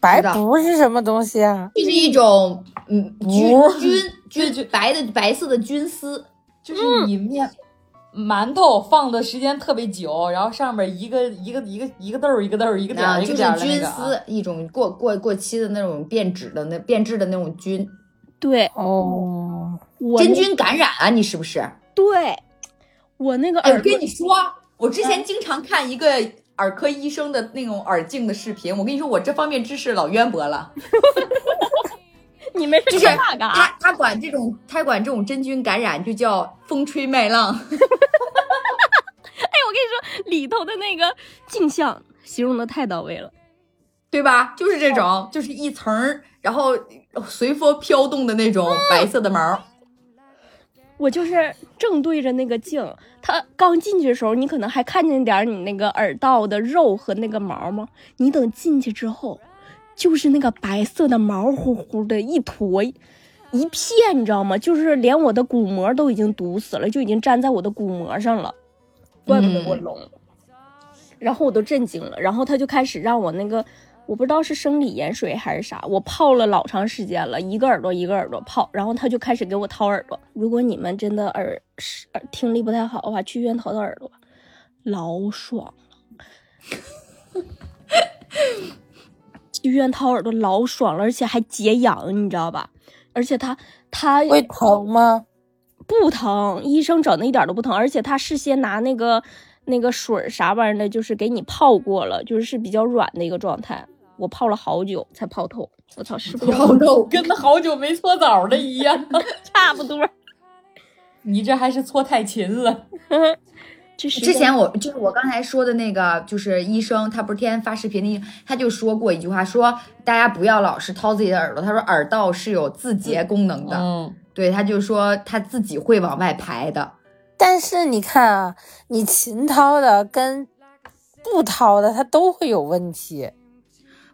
白布是什么东西啊？就是一种嗯菌菌菌白的白色的菌丝。就是你面馒头放的时间特别久，然后上面一个一个一个一个豆儿一个豆儿一个点儿一个点儿就是菌丝，一种过过过期的那种变质的那变质的那种菌。对哦，真菌感染啊，你是不是？对，我那个耳，我跟你说，我之前经常看一个耳科医生的那种耳镜的视频，我跟你说，我这方面知识老渊博了。你们就是说那干啥？他他管这种他管这种真菌感染就叫风吹麦浪。哎，我跟你说，里头的那个镜像形容的太到位了。对吧？就是这种，就是一层儿，然后随风飘动的那种白色的毛。我就是正对着那个镜，它刚进去的时候，你可能还看见点儿你那个耳道的肉和那个毛吗？你等进去之后，就是那个白色的毛乎乎的一坨一片，你知道吗？就是连我的鼓膜都已经堵死了，就已经粘在我的鼓膜上了，怪不得我聋。然后我都震惊了，然后他就开始让我那个。我不知道是生理盐水还是啥，我泡了老长时间了，一个耳朵一个耳朵泡，然后他就开始给我掏耳朵。如果你们真的耳耳听力不太好的话，去医院掏掏耳朵，老爽了。去医院掏耳朵老爽了，而且还解痒，你知道吧？而且他他会疼吗？不疼，医生整的一点都不疼，而且他事先拿那个那个水啥玩意儿的，就是给你泡过了，就是是比较软的一个状态。我泡了好久才泡透，我操，是不是泡透？跟那好久没搓澡的一样，差不多。你这还是搓太勤了。之前我就是我刚才说的那个，就是医生，他不是天天发视频的，他就说过一句话，说大家不要老是掏自己的耳朵，他说耳道是有自洁功能的，嗯，对，他就说他自己会往外排的。但是你看啊，你勤掏的跟不掏的，它都会有问题。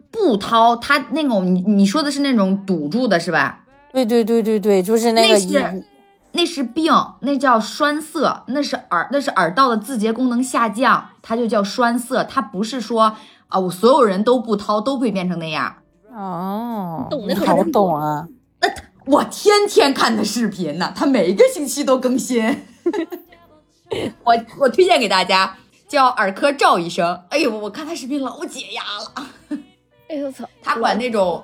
不掏，它那种你你说的是那种堵住的是吧？对对对对对，就是那个。那是那是病，那叫栓塞，那是耳那是耳道的自洁功能下降，它就叫栓塞。它不是说啊，我所有人都不掏都会变成那样。哦，懂的好懂啊。那我天天看他视频呢，他每个星期都更新。我我推荐给大家，叫耳科赵医生。哎呦，我看他视频老解压了。哎呦我操！他管那种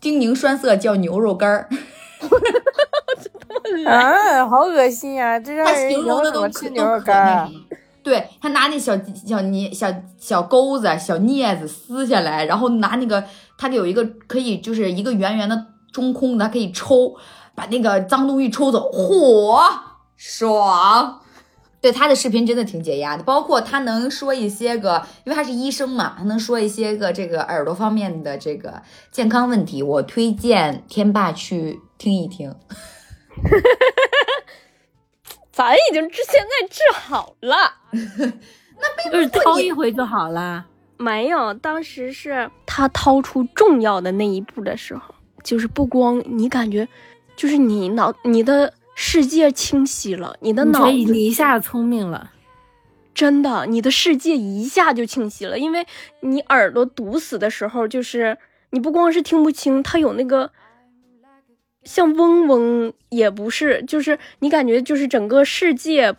叮咛栓塞叫牛肉干儿，啊，好恶心呀！这让人形容的都吃牛肉干。对他拿那小小镊小小钩子、小镊子撕下来，然后拿那个，他有一个可以就是一个圆圆的中空的，它可以抽，把那个脏东西抽走，嚯，爽！对他的视频真的挺解压的，包括他能说一些个，因为他是医生嘛，他能说一些个这个耳朵方面的这个健康问题。我推荐天霸去听一听。咱已经治现在治好了，不是掏一回就好了。没有，当时是他掏出重要的那一步的时候，就是不光你感觉，就是你脑你的。世界清晰了，你的脑子你一下聪明了，真的，你的世界一下就清晰了，因为你耳朵堵死的时候，就是你不光是听不清，它有那个像嗡嗡，也不是，就是你感觉就是整个世界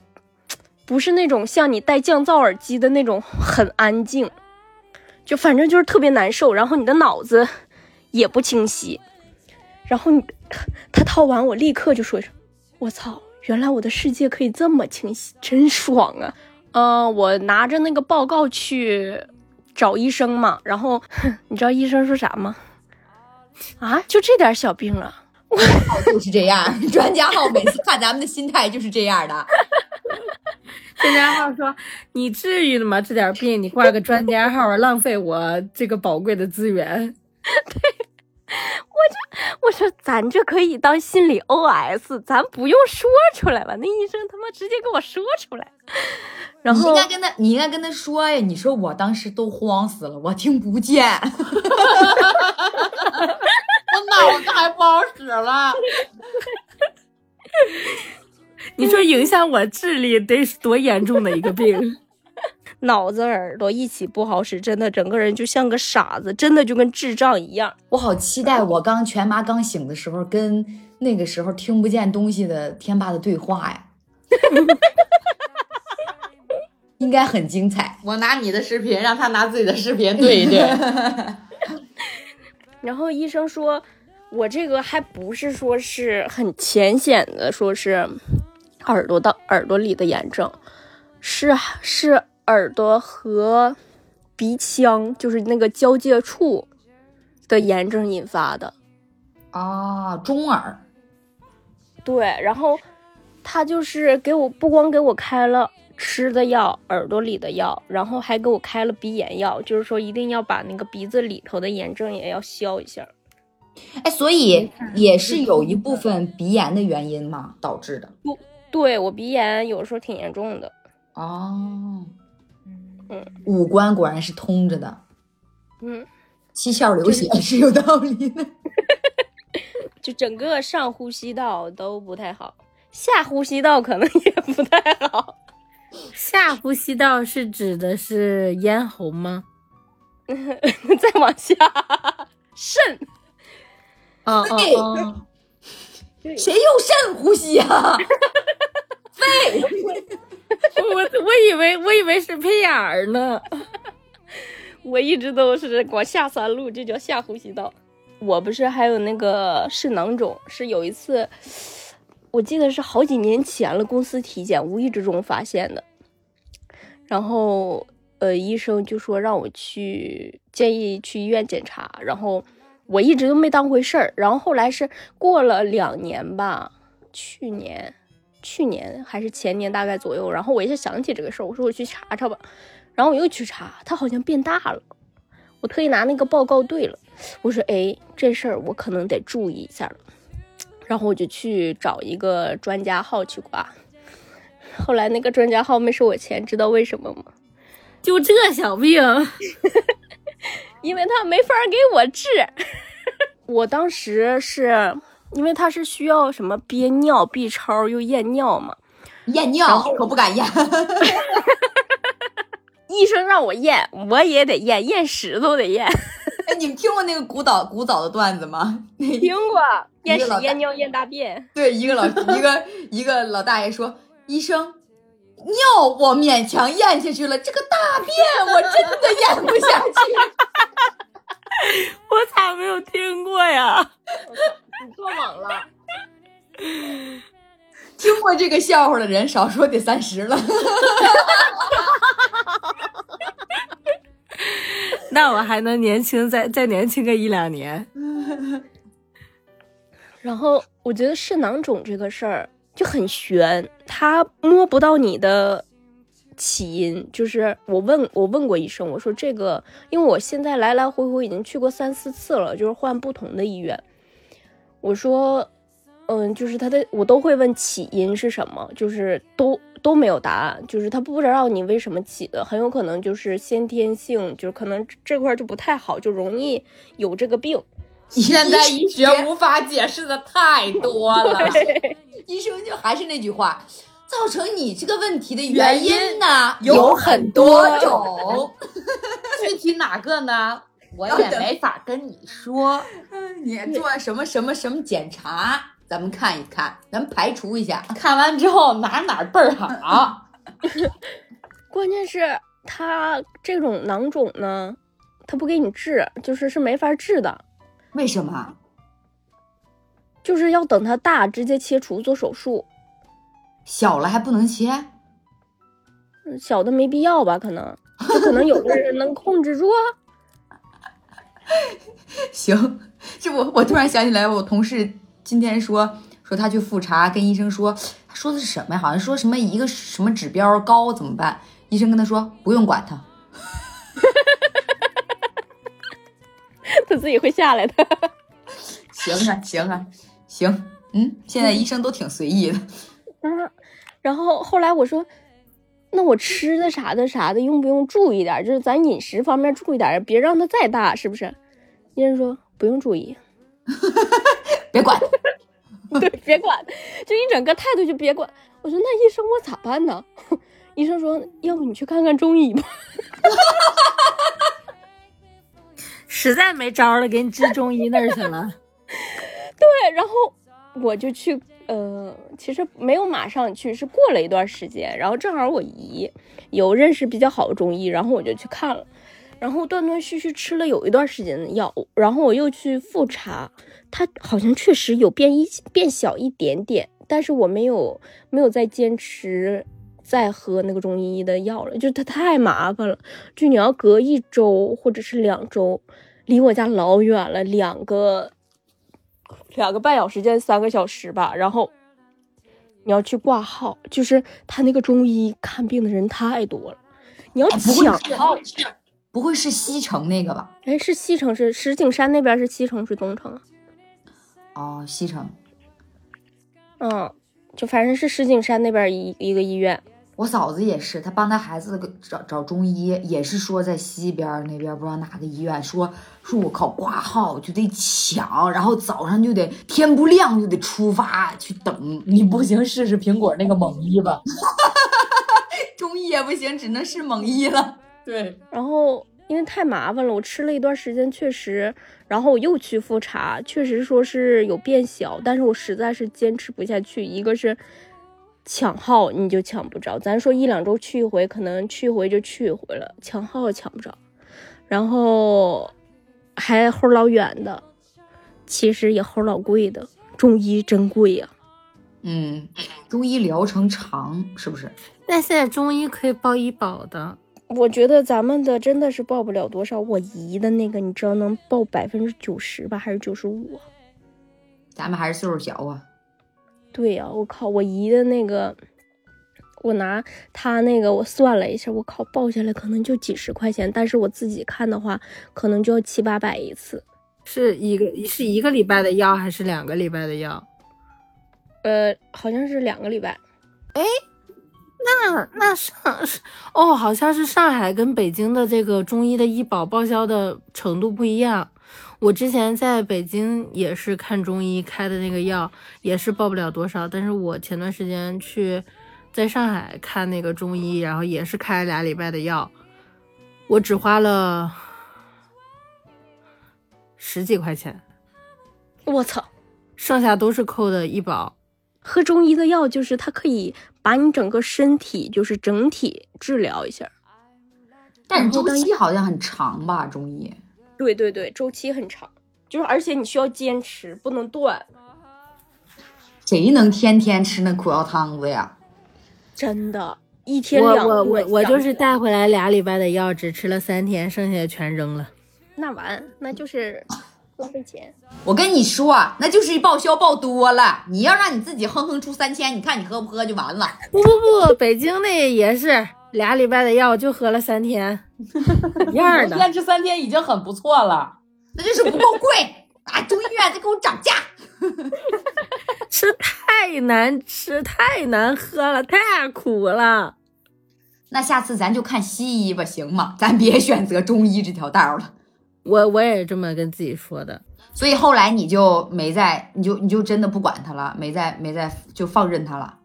不是那种像你戴降噪耳机的那种很安静，就反正就是特别难受，然后你的脑子也不清晰，然后你他掏完，我立刻就说一声。我操！原来我的世界可以这么清晰，真爽啊！嗯，我拿着那个报告去找医生嘛，然后 你知道医生说啥吗？啊，就这点小病啊！就是这样，专家号每次看咱们的心态就是这样的。专家号说：“你至于的吗？这点病你挂个专家号，浪费我这个宝贵的资源。”对。我这我说咱这可以当心理 OS，咱不用说出来了。那医生他妈直接给我说出来，然后你应该跟他，你应该跟他说呀。你说我当时都慌死了，我听不见，我 脑子还不好使了。你说影响我智力得多严重的一个病？脑子耳朵一起不好使，真的整个人就像个傻子，真的就跟智障一样。我好期待我刚全麻刚醒的时候，跟那个时候听不见东西的天霸的对话呀，应该很精彩。我拿你的视频，让他拿自己的视频对一对。然后医生说，我这个还不是说是很浅显的，说是耳朵的耳朵里的炎症，是是。耳朵和鼻腔就是那个交界处的炎症引发的，啊，中耳。对，然后他就是给我不光给我开了吃的药，耳朵里的药，然后还给我开了鼻炎药，就是说一定要把那个鼻子里头的炎症也要消一下。哎，所以也是有一部分鼻炎的原因嘛导致的。对我鼻炎有时候挺严重的。哦，嗯五官果然是通着的，嗯，七窍流血是有道理的。就整个上呼吸道都不太好，下呼吸道可能也不太好。下呼吸道是指的是咽喉吗？再往下，肾。哦对哦哦，谁用肾呼吸啊？肺我我以为我以为是屁眼儿呢。我一直都是往下三路，这叫下呼吸道。我不是还有那个肾囊肿，是有一次，我记得是好几年前了，公司体检无意之中发现的。然后呃，医生就说让我去建议去医院检查，然后我一直都没当回事儿。然后后来是过了两年吧，去年。去年还是前年大概左右，然后我一下想起这个事儿，我说我去查查吧，然后我又去查，它好像变大了，我特意拿那个报告对了，我说哎，这事儿我可能得注意一下了，然后我就去找一个专家号去挂，后来那个专家号没收我钱，知道为什么吗？就这小病，因为他没法给我治，我当时是。因为他是需要什么憋尿、B 超又验尿嘛，验尿可不敢验。医生让我验，我也得验，验屎都得验。哎，你们听过那个古早古早的段子吗？听过，验屎、验尿、验大便。对，一个老一个一个老大爷说：“医生，尿我勉强咽下去了，这个大便我真的咽不下去。我咋没有听过呀？你做网了。听过这个笑话的人，少说得三十了。那我还能年轻再再年轻个一两年。然后我觉得肾囊肿这个事儿就很悬，他摸不到你的起因。就是我问我问过医生，我说这个，因为我现在来来回回已经去过三四次了，就是换不同的医院。我说，嗯，就是他的，我都会问起因是什么，就是都都没有答案，就是他不知道你为什么起的，很有可能就是先天性，就是可能这块就不太好，就容易有这个病。现在医学无法解释的太多了。医生就还是那句话，造成你这个问题的原因呢有很很多种。具体哪个呢？我也没法跟你说。你做什么什么什么检查，咱们看一看，咱们排除一下。看完之后哪哪倍儿好。关键是它这种囊肿呢，它不给你治，就是是没法治的，为什么？就是要等它大直接切除做手术，小了还不能切？嗯小的没必要吧？可能，就可能有的人能控制住啊。行，这我我突然想起来，我同事今天说说他去复查，跟医生说，他说的是什么呀？好像说什么一个什么指标高怎么办？医生跟他说不用管他。它自己会下来的。行啊，行啊，行，嗯，现在医生都挺随意的。嗯，然后后来我说，那我吃的啥的啥的用不用注意点？就是咱饮食方面注意点，别让它再大，是不是？医生说不用注意，别管，对，别管，就一整个态度就别管。我说那医生我咋办呢？医生说，要不你去看看中医吧。实在没招了，给你治中医那儿去了。对，然后我就去，呃，其实没有马上去，是过了一段时间，然后正好我姨有认识比较好的中医，然后我就去看了，然后断断续续吃了有一段时间的药，然后我又去复查，它好像确实有变一变小一点点，但是我没有没有再坚持再喝那个中医的药了，就是它太麻烦了，就你要隔一周或者是两周，离我家老远了，两个两个半小时见三个小时吧，然后你要去挂号，就是他那个中医看病的人太多了，你要抢号。不会是西城那个吧？哎，是西城是石景山那边是西城是东城啊？哦，西城。嗯，就反正是石景山那边一一个医院。我嫂子也是，她帮她孩子找找中医，也是说在西边那边不知道哪个医院，说说我靠挂号就得抢，然后早上就得天不亮就得出发去等，你不行，试试苹果那个猛医吧。中医也不行，只能是猛医了。对，然后因为太麻烦了，我吃了一段时间，确实，然后我又去复查，确实说是有变小，但是我实在是坚持不下去。一个是抢号你就抢不着，咱说一两周去一回，可能去一回就去一回了，抢号抢不着，然后还齁老远的，其实也齁老贵的，中医真贵呀、嗯，中医疗程长是不是？但现在中医可以报医保的，我觉得咱们的真的是报不了多少，我姨的那个你知道能报百分之九十吧，还是九十五？咱们还是岁数小啊。对呀、我靠，我姨的那个，我拿她那个我算了一下，我靠，报下来可能就几十块钱，但是我自己看的话，可能就要七八百一次。是一个是一个礼拜的药还是两个礼拜的药？呃，好像是两个礼拜。哎那那上哦，好像是上海跟北京的这个中医的医保报销的程度不一样。我之前在北京也是看中医开的那个药，也是报不了多少。但是我前段时间去在上海看那个中医，然后也是开俩礼拜的药，我只花了十几块钱，我操，剩下都是扣的医保。喝中医的药就是它可以把你整个身体就是整体治疗一下。但是周期好像很长吧？中医对对对，周期很长，就是而且你需要坚持，不能断。谁能天天吃那苦药汤子呀？真的，一天两我我我就是带带回来俩礼拜的药，只吃了三天，剩下的全扔了。那完，那就是浪费钱。我跟你说，啊那就是报销报多了。你要让你自己哼哼出三千，你看你喝不喝就完了。不不不，北京那也是俩礼拜的药，就喝了三天，一样的。坚持三天已经很不错了。那就是不够贵啊！中医院再给我涨价。吃太难吃，太难喝了，太苦了。那下次咱就看西医吧，行吗？咱别选择中医这条道了。我我也这么跟自己说的。所以后来你就没再，你就你就真的不管他了，没再没再就放任他了。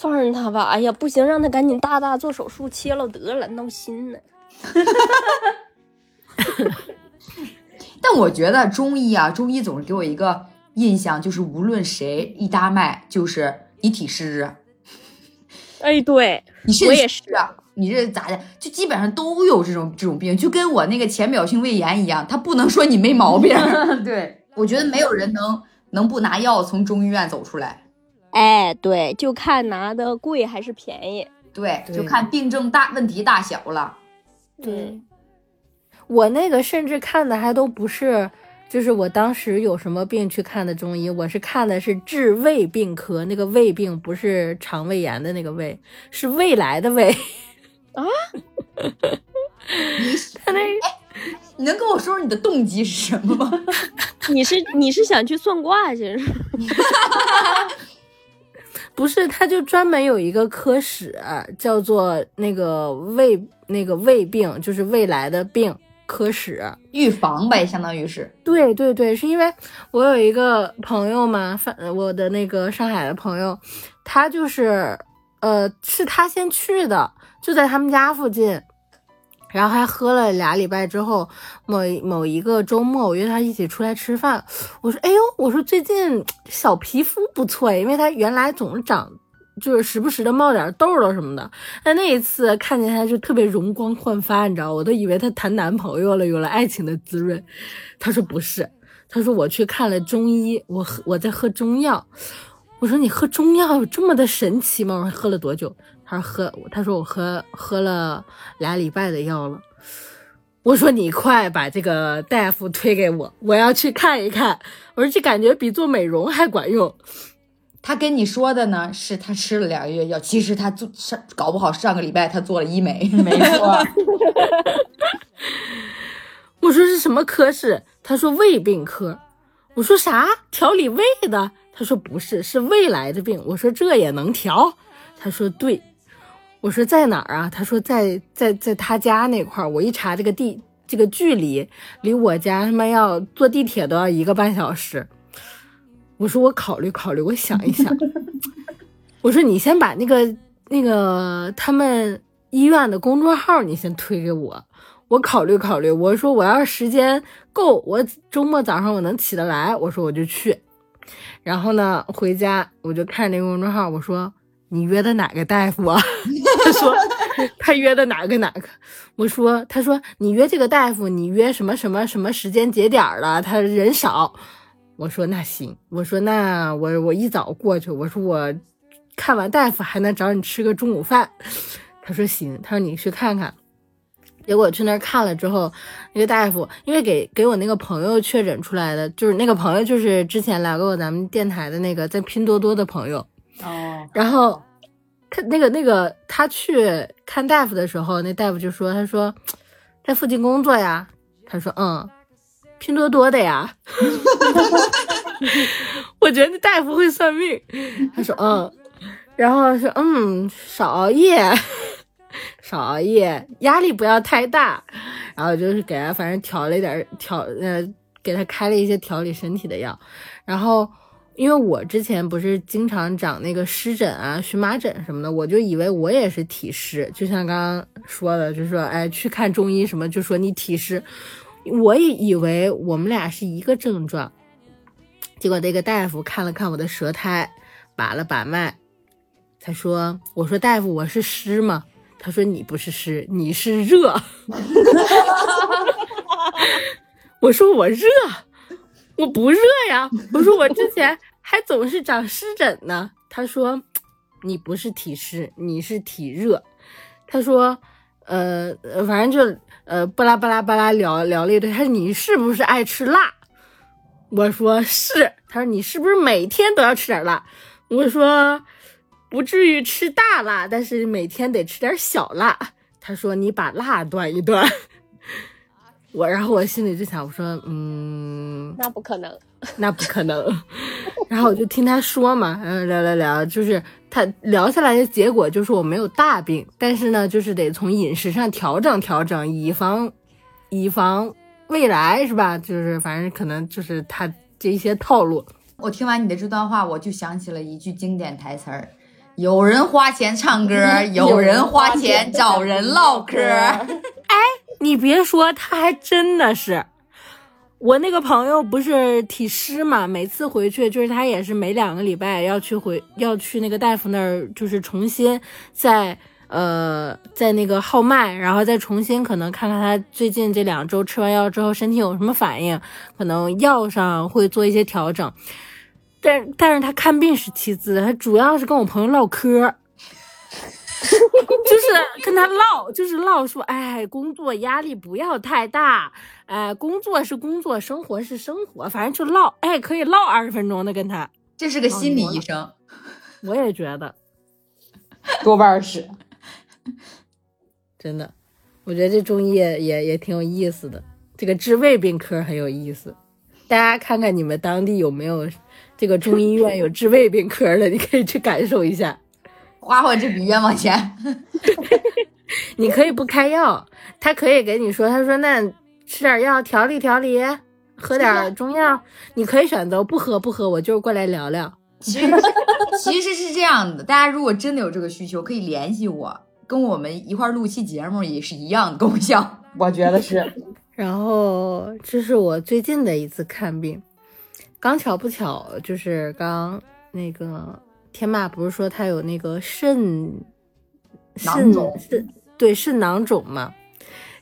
放任他吧，哎呀，不行，让他赶紧大大做手术切了得了，闹心呢。但我觉得中医啊，中医总是给我一个印象，就是无论谁一搭脉就是一体湿啊，哎，对，你是我也是啊，你这咋的？就基本上都有这种这种病，就跟我那个浅表性胃炎一样，他不能说你没毛病。对，我觉得没有人能能不拿药从中医院走出来。哎，对，就看拿的贵还是便宜。对，对就看病症大问题大小了。对，我那个甚至看的还都不是，就是我当时有什么病去看的中医，我是看的是治胃病科，那个胃病不是肠胃炎的那个胃，是未来的胃。啊？他那你能跟我说说你的动机是什么吗？你是你是想去算卦去？不是，他就专门有一个科室叫做那个胃那个胃病，就是未来的病科室。预防呗，相当于是。对对对，是因为我有一个朋友嘛，反我的那个上海的朋友，他就是呃，是他先去的，就在他们家附近，然后还喝了俩礼拜之后，某某一个周末，我约他一起出来吃饭，我说，哎呦，我说最近小皮肤不错，因为他原来总是长。就是时不时的冒点痘痘什么的，但那一次看见他就特别容光焕发，你知道，我都以为他谈男朋友了，有了爱情的滋润。他说不是，他说我去看了中医，我喝我在喝中药。我说你喝中药有这么的神奇吗？我喝了多久？他说喝，他说我喝喝了俩礼拜的药了。我说你快把这个大夫推给我，我要去看一看。我说这感觉比做美容还管用。他跟你说的呢，是他吃了两个月药，其实他做上搞不好上个礼拜他做了医美。没错，我说是什么科室？他说胃病科。我说啥？调理胃的？他说不是，是胃来的病。我说这也能调？他说对。我说在哪儿啊？他说在在在他家那块儿。我一查这个地这个距离，离我家他妈要坐地铁都要一个半小时。我说我考虑考虑，我想一想。我说你先把那个那个他们医院的公众号你先推给我，我考虑考虑。我说我要是时间够，我周末早上我能起得来，我说我就去。然后呢，回家我就看那个公众号，我说你约的哪个大夫啊？他说他约的哪个哪个？我说他说你约这个大夫，你约什么什么什么时间节点了？他人少。我说那行，我说那我我一早过去，我说我看完大夫还能找你吃个中午饭。他说行，他说你去看看。结果去那儿看了之后，那个大夫因为给给我那个朋友确诊出来的，就是那个朋友就是之前来过咱们电台的那个在拼多多的朋友。哦，然后他那个那个他去看大夫的时候，那大夫就说：“他说在附近工作呀。”他说：“嗯，拼多多的呀。”我觉得大夫会算命。他说：“嗯。”然后说：“嗯，少熬夜，少熬夜，压力不要太大。”然后就是给他反正调了一点调呃，给他开了一些调理身体的药。然后因为我之前不是经常长那个湿疹啊、荨麻疹什么的，我就以为我也是体湿，就像刚刚说的，就说哎去看中医什么，就说你体湿，我也以为我们俩是一个症状。结果那个大夫看了看我的舌苔，把了把脉，他说：“我说大夫，我是湿吗？”他说：“你不是湿，你是热。”我说：“我热，我不热呀。”我说：“我之前还总是长湿疹呢。”他说：“你不是体湿，你是体热。”他说：“呃，反正就呃巴拉巴拉巴拉聊聊了一堆。他说你是不是爱吃辣？我说是。他说你是不是每天都要吃点辣？我说不至于吃大辣，但是每天得吃点小辣。他说你把辣断一断。我然后我心里就想，我说嗯，那不可能。那不可能。然后我就听他说嘛，然后聊聊聊，就是他聊下来的结果就是我没有大病，但是呢，就是得从饮食上调整调整，以防以防未来是吧？就是反正可能就是他这一些套路。我听完你的这段话，我就想起了一句经典台词儿：有人花钱唱歌，有人花钱找人唠嗑。哎你别说，他还真的是。我那个朋友不是体湿嘛，每次回去就是他也是每两个礼拜要去回要去那个大夫那儿，就是重新再呃在那个号脉，然后再重新可能看看他最近这两周吃完药之后身体有什么反应，可能药上会做一些调整。但但是他看病是其次，他主要是跟我朋友唠嗑。就是跟他唠，就是唠说，哎，工作压力不要太大，哎，工作是工作，生活是生活，反正就唠，哎，可以唠二十分钟的跟他。这是个心理医生，我也觉得，多半是。真的，我觉得这中医也也也挺有意思的，这个治胃病科很有意思。大家看看你们当地有没有这个中医院有治胃病科的，你可以去感受一下。花花这笔冤枉钱。你可以不开药，他可以给你说，他说那吃点药调理调理，喝点中药，你可以选择不喝不喝，我就是过来聊聊。其实其实是这样的，大家如果真的有这个需求，可以联系我，跟我们一块儿录期节目也是一样的功效。我觉得是。然后这是我最近的一次看病，刚巧不巧就是刚那个天霸不是说他有那个肾囊肿肾对肾囊肿吗？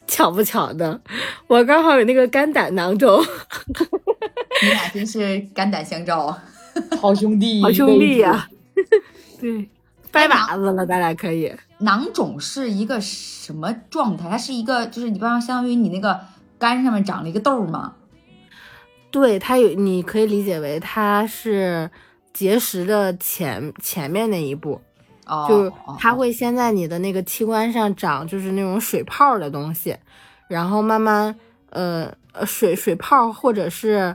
巧不巧的，我刚好有那个肝胆囊肿，你俩真是肝胆相照啊！好兄弟，好兄弟呀、对，掰把子了，咱俩可以。囊肿是一个什么状态？它是一个，就是你比方相当于你那个肝上面长了一个痘吗？对，它有，你可以理解为它是结石的前前面那一步，哦，就是哦它会先在你的那个器官上长，就是那种水泡的东西，然后慢慢呃呃水水泡或者是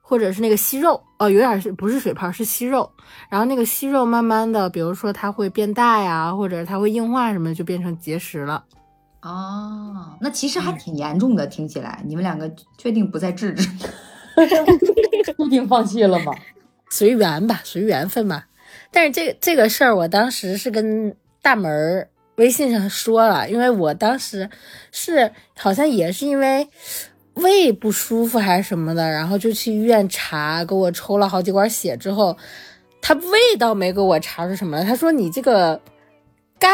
或者是那个息肉，哦，有点是不是水泡是息肉，然后那个息肉慢慢的，比如说它会变大呀，或者它会硬化什么，就变成结石了。哦，那其实还挺严重的，听起来你们两个确定不再治治？注定放弃了吗？随缘吧，随缘分吧。但是这这个事儿，我当时是跟大门儿微信上说了，因为我当时是好像也是因为胃不舒服还是什么的，然后就去医院查，给我抽了好几管血之后，他胃倒没给我查出什么，他说你这个肝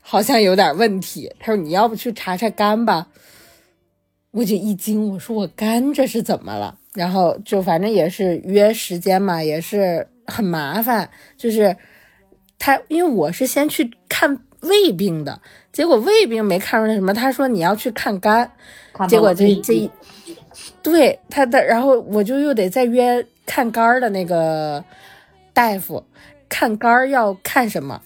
好像有点问题，他说你要不去查查肝吧。我就一惊，我说我肝这是怎么了？然后就反正也是约时间嘛，也是很麻烦。就是他，因为我是先去看胃病的，结果胃病没看出来什么，他说你要去看肝，结果这这一对他的，然后我就又得再约看肝儿的那个大夫，看肝儿要看什么？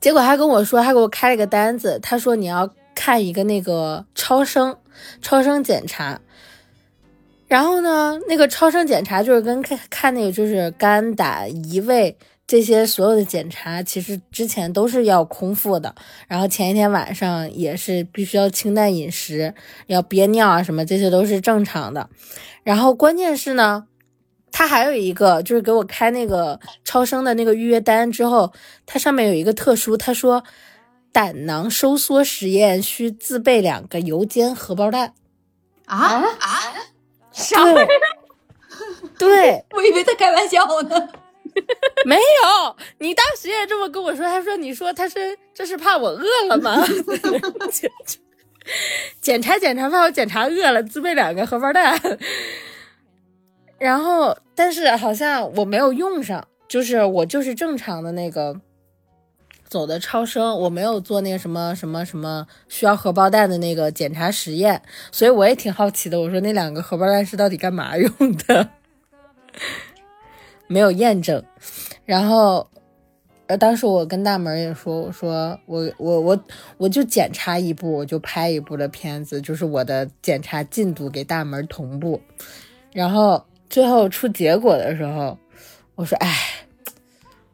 结果他跟我说，他给我开了个单子，他说你要看一个那个超声，超声检查。然后呢，那个超声检查就是跟看看那个就是肝胆胰胃这些所有的检查，其实之前都是要空腹的。然后前一天晚上也是必须要清淡饮食，要憋尿啊什么，这些都是正常的。然后关键是呢，他还有一个就是给我开那个超声的那个预约单之后，它上面有一个特殊，他说胆囊收缩实验需自备两个油煎荷包蛋。啊啊！啥？对，对，我以为他开玩笑呢。没有，你当时也这么跟我说，他说你说他是这是怕我饿了吗？检查检查，怕我检查饿了，自备两个荷包蛋。然后，但是好像我没有用上，就是我就是正常的那个走的超声，我没有做那个什么什么什么需要荷包蛋的那个检查实验，所以我也挺好奇的。我说那两个荷包蛋是到底干嘛用的？没有验证。然后，呃，当时我跟大门也说，我说我我我我就检查一部，我就拍一部的片子，就是我的检查进度给大门同步。然后最后出结果的时候，我说，哎，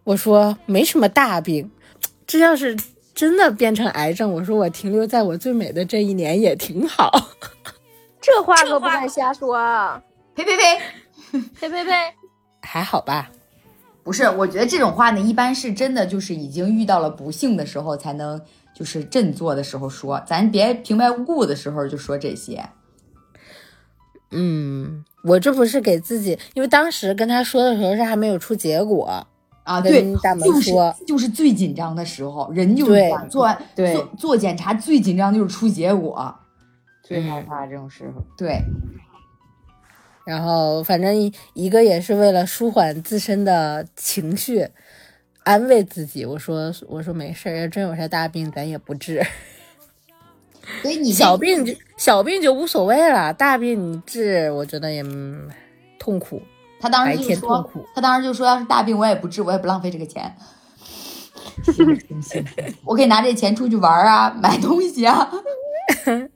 我说没什么大病，这要是真的变成癌症，我说我停留在我最美的这一年也挺好。这话可不敢瞎说啊！呸呸呸！呸呸呸！还好吧？不是，我觉得这种话呢，一般是真的就是已经遇到了不幸的时候才能，就是振作的时候说，咱别平白无故的时候就说这些。嗯，我这不是给自己，因为当时跟他说的时候是还没有出结果啊，对，大门就是说，就是最紧张的时候，人就是做完做做检查最紧张就是出结果。最害怕这种时候。对，然后反正一一个也是为了舒缓自身的情绪，安慰自己。我说我说没事儿，要真有啥大病咱也不治，所以你 小病就小病就无所谓了，大病你治我觉得也嗯痛苦。他当时就说苦，他当时就说，要是大病我也不治，我也不浪费这个钱，我可以拿这钱出去玩儿啊，买东西啊。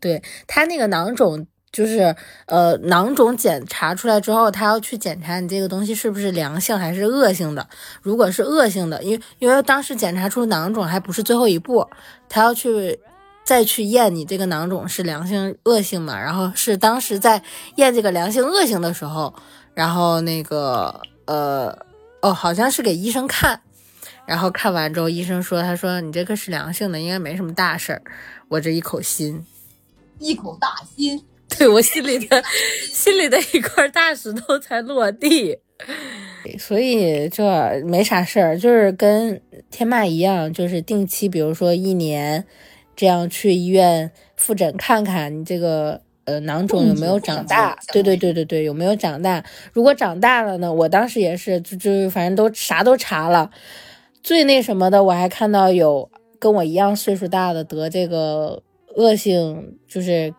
对他那个囊肿，就是呃囊肿检查出来之后，他要去检查你这个东西是不是良性还是恶性的。如果是恶性的，因为因为当时检查出囊肿还不是最后一步，他要去再去验你这个囊肿是良性恶性嘛。然后是当时在验这个良性恶性的时候，然后那个呃哦好像是给医生看。然后看完之后，医生说：“他说你这个是良性的，应该没什么大事儿。”我这一口心，一口大心，对我心里的心里的一块大石头才落地，所以这没啥事儿，就是跟天霸一样，就是定期，比如说一年这样去医院复诊看看你这个呃囊肿有没有长大，对对对对对，有没有长大？如果长大了呢？我当时也是，就就反正都啥都查了。最那什么的，我还看到有跟我一样岁数大的得这个恶性就是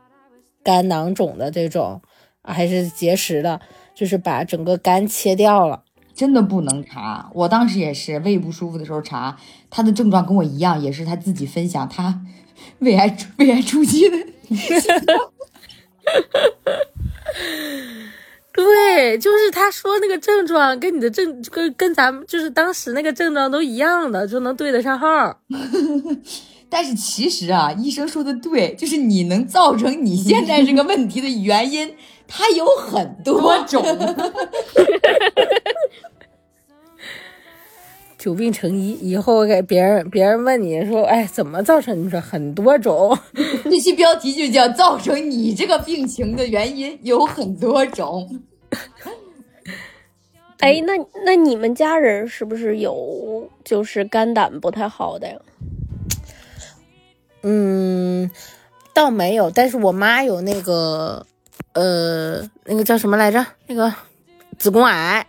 肝囊肿的这种，还是结石的，就是把整个肝切掉了。真的不能查。我当时也是胃不舒服的时候查，他的症状跟我一样，也是他自己分享他 胃癌胃癌初期的。对，就是他说那个症状跟你的症跟跟咱们就是当时那个症状都一样的，就能对得上号。但是其实啊，医生说的对，就是你能造成你现在这个问题的原因，它有很多种。久病成医，以后给别人别人问你说，哎，怎么造成？你说很多种。这期标题就叫“造成你这个病情的原因有很多种”。哎，那那你们家人是不是有就是肝胆不太好的呀？嗯，倒没有，但是我妈有那个，呃，那个叫什么来着？那个子宫癌。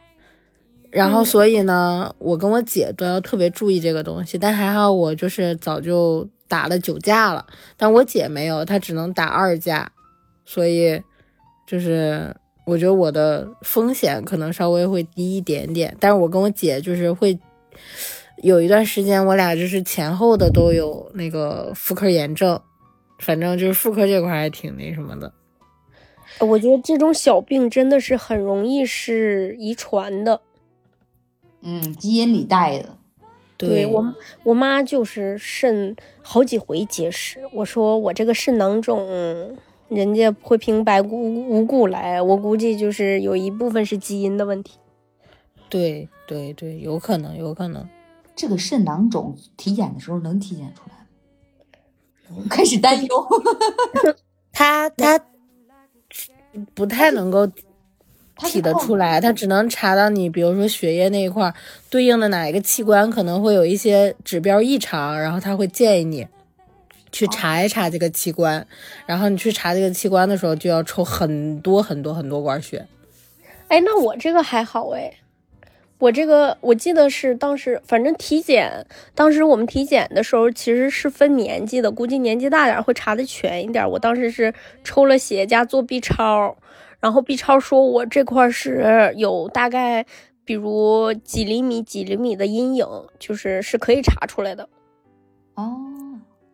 然后，所以呢，我跟我姐都要特别注意这个东西。但还好，我就是早就打了九价了，但我姐没有，她只能打二价，所以就是我觉得我的风险可能稍微会低一点点。但是我跟我姐就是会有一段时间，我俩就是前后的都有那个妇科炎症，反正就是妇科这块还挺那什么的。我觉得这种小病真的是很容易是遗传的。嗯，基因里带的。对我，我妈就是肾好几回结石。我说我这个肾囊肿，人家会平白无无故来，我估计就是有一部分是基因的问题。对对对，有可能，有可能。这个肾囊肿体检的时候能体检出来开始担忧。他他不太能够。体得出来，他只能查到你，比如说血液那一块对应的哪一个器官可能会有一些指标异常，然后他会建议你去查一查这个器官，然后你去查这个器官的时候就要抽很多很多很多管血。哎，那我这个还好哎，我这个我记得是当时反正体检，当时我们体检的时候其实是分年纪的，估计年纪大点会查的全一点。我当时是抽了血加做 B 超。然后 B 超说，我这块是有大概，比如几厘米、几厘米的阴影，就是是可以查出来的。哦，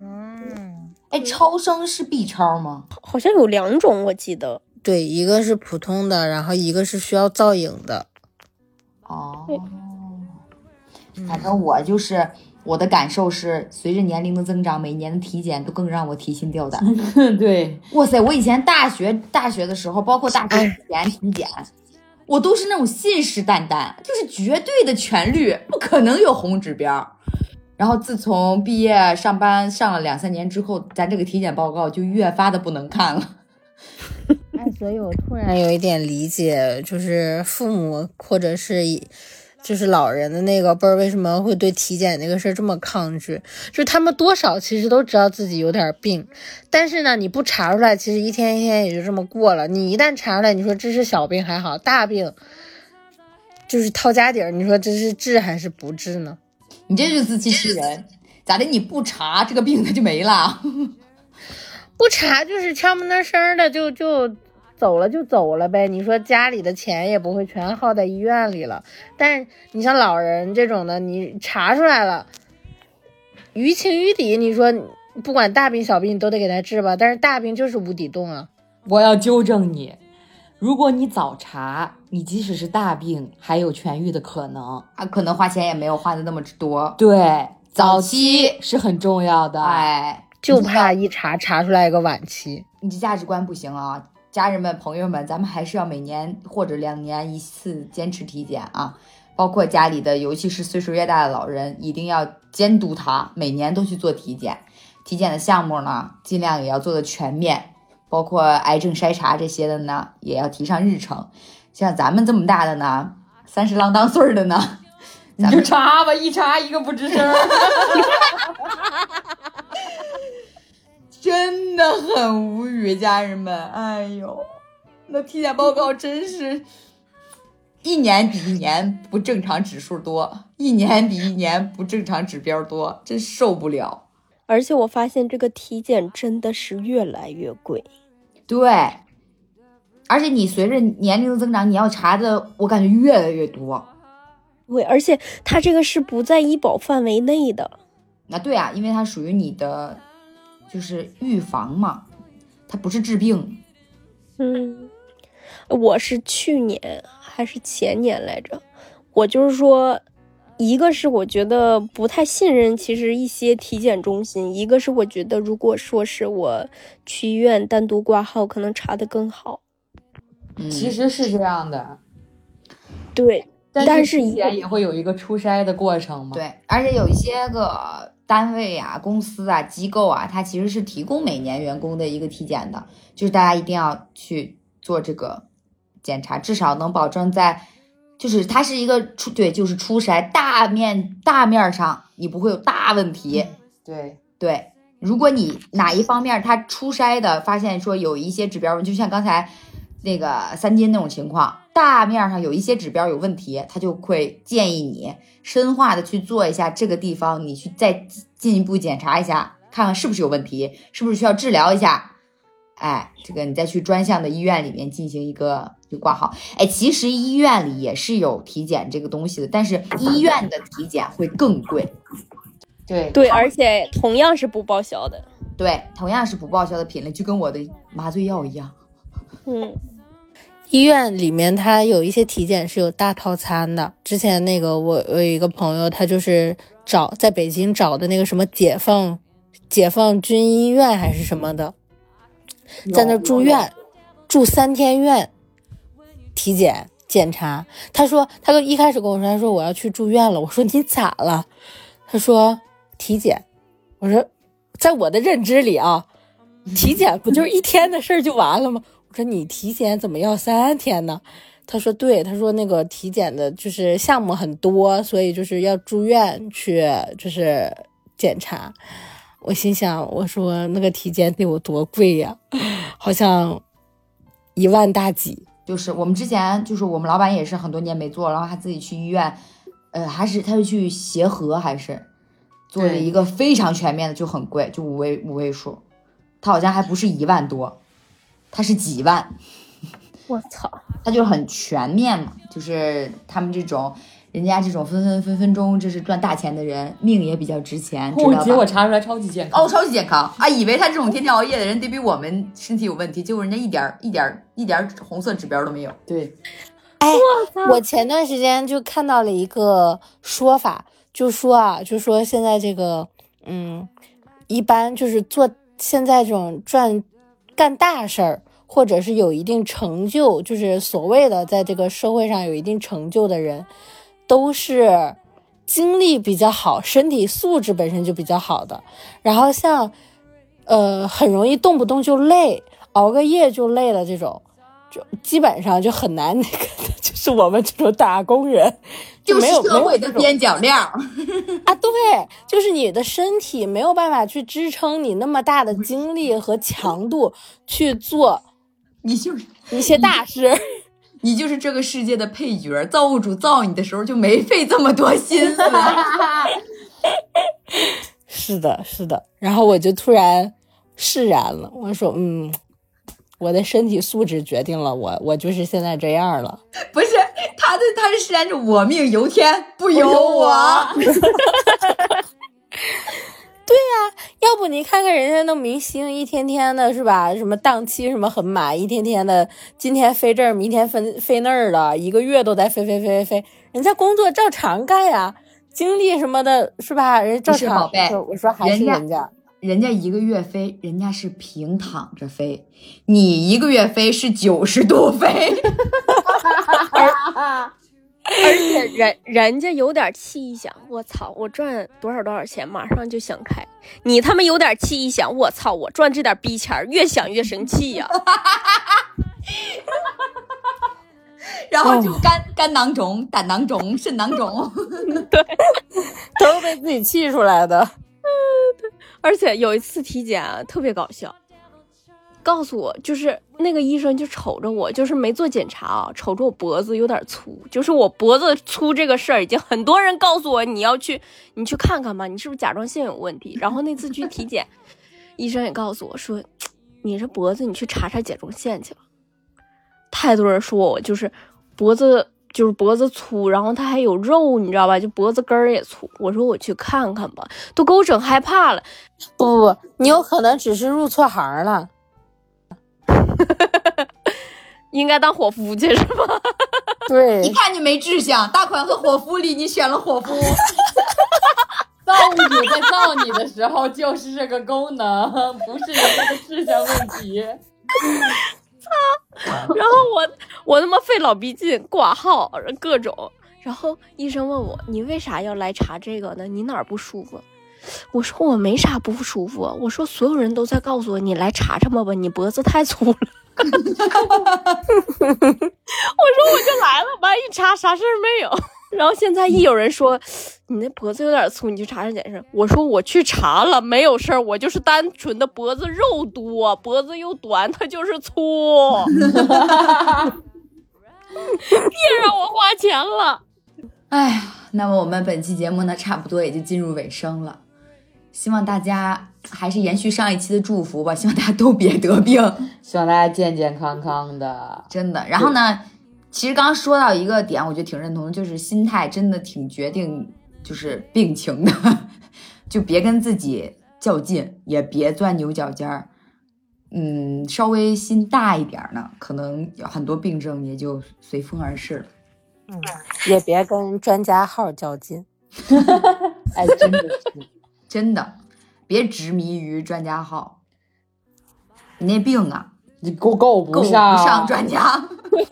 嗯，哎，超声是 B 超吗？好像有两种，我记得。对，一个是普通的，然后一个是需要造影的。哦，反正我就是。我的感受是，随着年龄的增长，每年的体检都更让我提心吊胆。对，哇塞，我以前大学大学的时候，包括大学前体检，我都是那种信誓旦旦，就是绝对的全绿，不可能有红指标。然后自从毕业上班上了两三年之后，咱这个体检报告就越发的不能看了。哎，所以我突然有一点理解，就是父母或者是。就是老人的那个辈儿为什么会对体检那个事儿这么抗拒？就是他们多少其实都知道自己有点病，但是呢，你不查出来，其实一天一天也就这么过了。你一旦查出来，你说这是小病还好，大病就是掏家底儿，你说这是治还是不治呢？你这就自欺欺人，咋的？你不查这个病它就没了？不查就是悄不那声的就就。走了就走了呗，你说家里的钱也不会全耗在医院里了。但是你像老人这种的，你查出来了，于情于理，你说不管大病小病你都得给他治吧。但是大病就是无底洞啊！我要纠正你，如果你早查，你即使是大病还有痊愈的可能，啊，可能花钱也没有花的那么多。对，早期是很重要的，哎，就怕一查查出来一个晚期，你这价值观不行啊。家人们、朋友们，咱们还是要每年或者两年一次坚持体检啊！包括家里的，尤其是岁数越大的老人，一定要监督他每年都去做体检。体检的项目呢，尽量也要做的全面，包括癌症筛查这些的呢，也要提上日程。像咱们这么大的呢，三十郎当岁的呢，你就查吧，一查一个不吱声。真的很无语，家人们，哎呦，那体检报告真是一年比一年不正常指数多，一年比一年不正常指标多，真受不了。而且我发现这个体检真的是越来越贵。对，而且你随着年龄的增长，你要查的，我感觉越来越多。对，而且它这个是不在医保范围内的。那对啊，因为它属于你的，就是预防嘛，它不是治病。嗯，我是去年还是前年来着？我就是说，一个是我觉得不太信任，其实一些体检中心；一个是我觉得，如果说是我去医院单独挂号，可能查的更好。嗯其实是这样的，对，但是体一检也会有一个初筛的过程嘛。，对，而且有一些个单位啊、公司啊、机构啊，它其实是提供每年员工的一个体检的，就是大家一定要去做这个检查，至少能保证在，就是它是一个初对，就是初筛大面大面儿上你不会有大问题。对，对，如果你哪一方面它初筛的发现说有一些指标，就像刚才那个三金那种情况，大面上有一些指标有问题，他就会建议你深化的去做一下这个地方，你去再进一步检查一下，看看是不是有问题，是不是需要治疗一下。哎，这个你再去专项的医院里面进行一个就挂号。哎，其实医院里也是有体检这个东西的，但是医院的体检会更贵。对，对，而且同样是不报销的。对，同样是不报销的品类，就跟我的麻醉药一样。嗯，医院里面它有一些体检是有大套餐的。之前那个我我有一个朋友，他就是找在北京找的那个什么解放解放军医院还是什么的，在那住院住三天院，体检检查。他说他跟一开始跟我说，他说我要去住院了。我说你咋了？他说体检。我说在我的认知里啊，体检不就是一天的事儿就完了吗？我说你体检怎么要三天呢？他说对，他说那个体检的就是项目很多，所以就是要住院去就是检查。我心想，我说那个体检得有多贵呀？好像一万大几。就是我们之前就是我们老板也是很多年没做，然后他自己去医院，呃，还是他是去协和还是做了一个非常全面的，就很贵，就五位五位数，他好像还不是一万多，他是几万，我操，他就很全面嘛，就是他们这种。人家这种分分分分钟就是赚大钱的人，命也比较值钱，知道结果？查出来超级健康。哦，超级健康啊！以为他这种天天熬夜的人得比我们身体有问题，结果人家一点儿一点儿一点儿红色指标都没有。对，哎，我前段时间就看到了一个说法，就说啊，就说现在这个，嗯，一般就是做现在这种赚干大事儿，或者是有一定成就，就是所谓的在这个社会上有一定成就的人，都是精力比较好，身体素质本身就比较好的。然后像，呃，很容易动不动就累，熬个夜就累了这种。就基本上就很难那个，就是我们这种打工人，就是社会的边角料。啊，对，就是你的身体没有办法去支撑你那么大的精力和强度去做你就是一些大事。你就是这个世界的配角，造物主造你的时候就没费这么多心思。是的，是的。然后我就突然释然了，我说，嗯，我的身体素质决定了我，我就是现在这样了。不是 他的，他是实着我命由天不由我。对呀要不你看看人家那明星，一天天的是吧？什么档期什么很满，一天天的，今天飞这儿，明天飞飞那儿的，一个月都在飞飞飞飞飞。人家工作照常干呀，精力什么的，是吧？人家照常。我说还是人家人家。一个月飞，人家是平躺着飞，你一个月飞是九十度飞。而且人人家有点气一想，我操，我赚多少多少钱，马上就想开。你他妈有点气一想，我操，我赚这点逼钱儿，越想越生气呀、然后就肝、肝囊肿、胆囊肿、肾囊肿。对都是被自己气出来的。对而且有一次体检，特别搞笑，告诉我，就是那个医生就瞅着我，就是没做检查啊，瞅着我脖子有点粗，就是我脖子粗这个事儿，已经很多人告诉我你要去，你去看看吧，你是不是甲状腺有问题？然后那次去体检，医生也告诉我说，你这脖子你去查查甲状腺去吧。太多人说我就是脖子就是脖子粗，然后他还有肉，你知道吧？就脖子根儿也粗。我说我去看看吧，都给我整害怕了。不不不，你有可能只是入错行了。应该当伙夫去是吧？对，一看就没志向。大款和伙夫里，你选了伙夫。造物主在造你的时候就是这个功能，不是人家的志向问题。操！然后我我他妈费老逼劲挂号各种，然后医生问我你为啥要来查这个呢？你哪儿不舒服？我说我没啥不舒服。我说所有人都在告诉我你来查查吧吧，你脖子太粗了。我说我就来了吧，一查啥事儿没有。然后现在一有人说你那脖子有点粗，你去查查检查。我说我去查了，没有事儿，我就是单纯的脖子肉多，脖子又短，它就是粗。别让我花钱了。哎呀，那么我们本期节目呢，差不多也就进入尾声了。希望大家还是延续上一期的祝福吧，希望大家都别得病，希望大家健健康康的，真的。然后呢，其实刚刚说到一个点，我觉得挺认同，就是心态真的挺决定就是病情的，就别跟自己较劲，也别钻牛角尖儿。嗯，稍微心大一点呢，可能很多病症也就随风而逝了。嗯，也别跟专家号较劲。哎，真的是。真的，别执迷于专家号，你那病啊，你够够不上，上专家，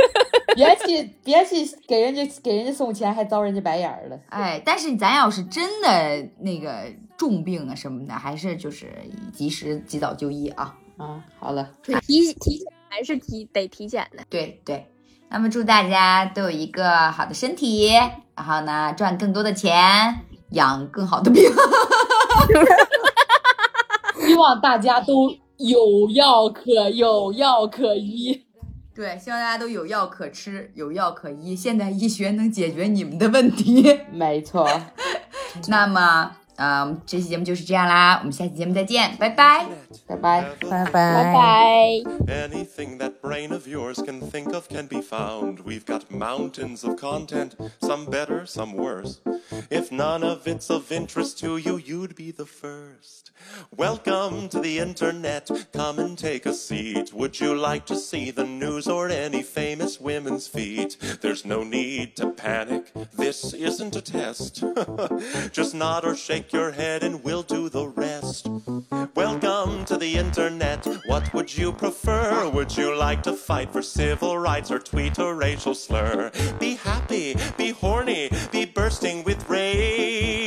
别去别去给人家给人家送钱，还遭人家白眼儿了。哎，但是咱要是真的那个重病啊什么的，还是就是及时及早就医啊。啊，好了，体体检还是体得体检的。对对，那么祝大家都有一个好的身体，然后呢赚更多的钱，养更好的病。希望大家都有药可有药可医，对，希望大家都有药可吃，有药可医，现代医学能解决你们的问题。没错，那么，嗯，这期节目就是这样啦，我们下期节目再见，拜拜，拜拜，拜拜，拜拜。Anything that brain of yours can think of can be found. We've got mountains of content, some better, some worse. If none of it's of interest to you, you'd be the first. Welcome to the internet. Come and take a seat. Would you like to see the news or any famous women's feet? There's no need to panic. This isn't a test. Just nod or shake your head and we'll do the rest. Welcome to the internet. What would you prefer? Would you like to fight for civil rights or tweet a racial slur? Be happy, be horny, be bursting with rage.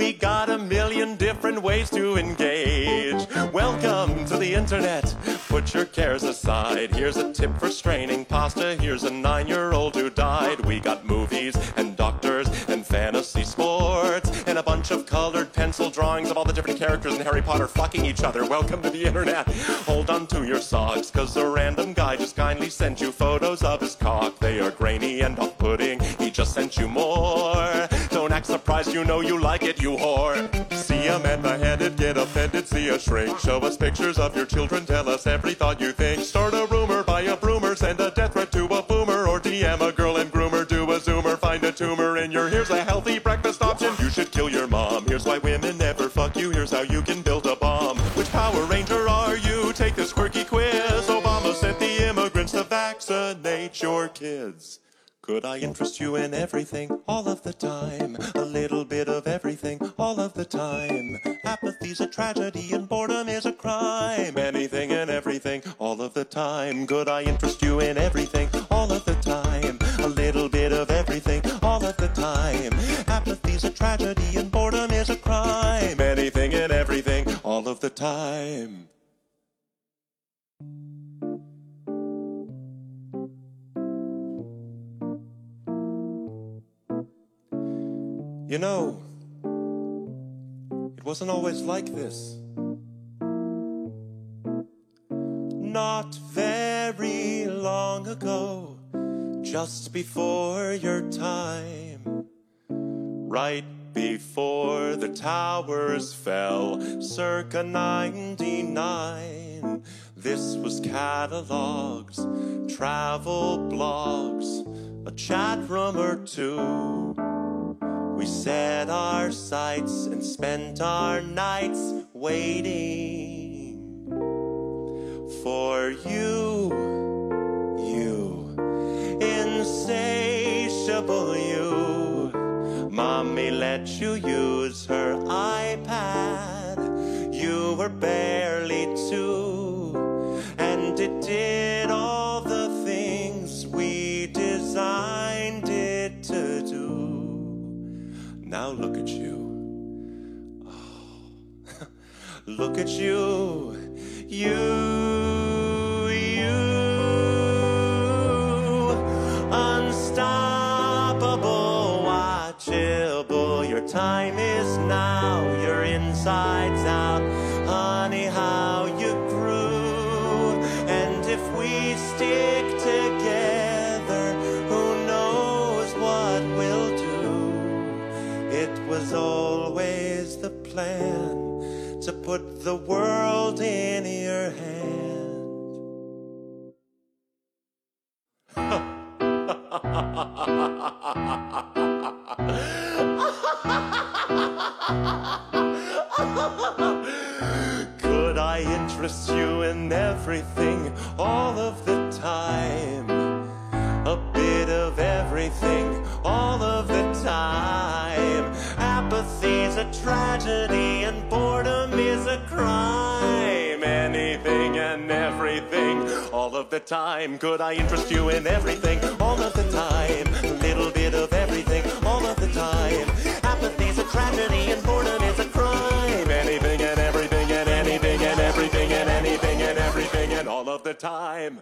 We got a million different ways to engage. Welcome to the internet. Put your cares aside. Here's a tip for straining pasta. Here's a nine year old who died. We got movies and doctors and fantasy sports and a bunch of colored pencil drawings of all the different characters in Harry Potter fucking each other. Welcome to the internet. Hold on to your socks, cause a random guy just kindly sent you photos of his cock. They are grainy and off putting. He just sent you more. Don't act surprised, you know you like it, you whore. See a man beheaded, get offended, see a shrink. Show us pictures of your children, tell us every thought you think. Start a rumor, buy a broomer, send a death threat to a boomer, or DM a girl and groomer, do a zoomer, find a tumor in your here's a healthy breakfast option. You should kill your mom. Here's why women never fuck you. Here's how you can build a bomb. Which Power Ranger are you? Take this quirky quiz. Obama sent the immigrants to vaccinate your kids. Could I interest you in everything all of the time? A little bit of everything all of the time. Apathy's a tragedy and boredom is a crime. Anything and everything all of the time. Could I interest you in everything all of the time? A little bit of everything all of the time. Apathy's a tragedy and boredom is a crime. Anything and everything all of the time. You know, it wasn't always like this. not very long ago, just before your time. Right before the towers fell, circa 99. This was catalogs, travel blogs, a chat room or two. We set our sights and spent our nights waiting for you, you, insatiable you. Mommy let you use her iPad. You were barely look at you. You, you. Unstoppable, watchable. Your time is now. Your insides out. Honey, how you grew. And if we stick together, who knows what we'll do? It was always the plan put the world in your hand. Could I interest you in everything all of the time? A bit of everything all of the time. Apathy's a tragedy and boredom a crime. Anything and everything, all of the time. Could I interest you in everything? All of the time. A little bit of everything, all of the time. Apathy's a tragedy and boredom is a crime. Anything and everything and anything and everything and anything and everything and all of the time.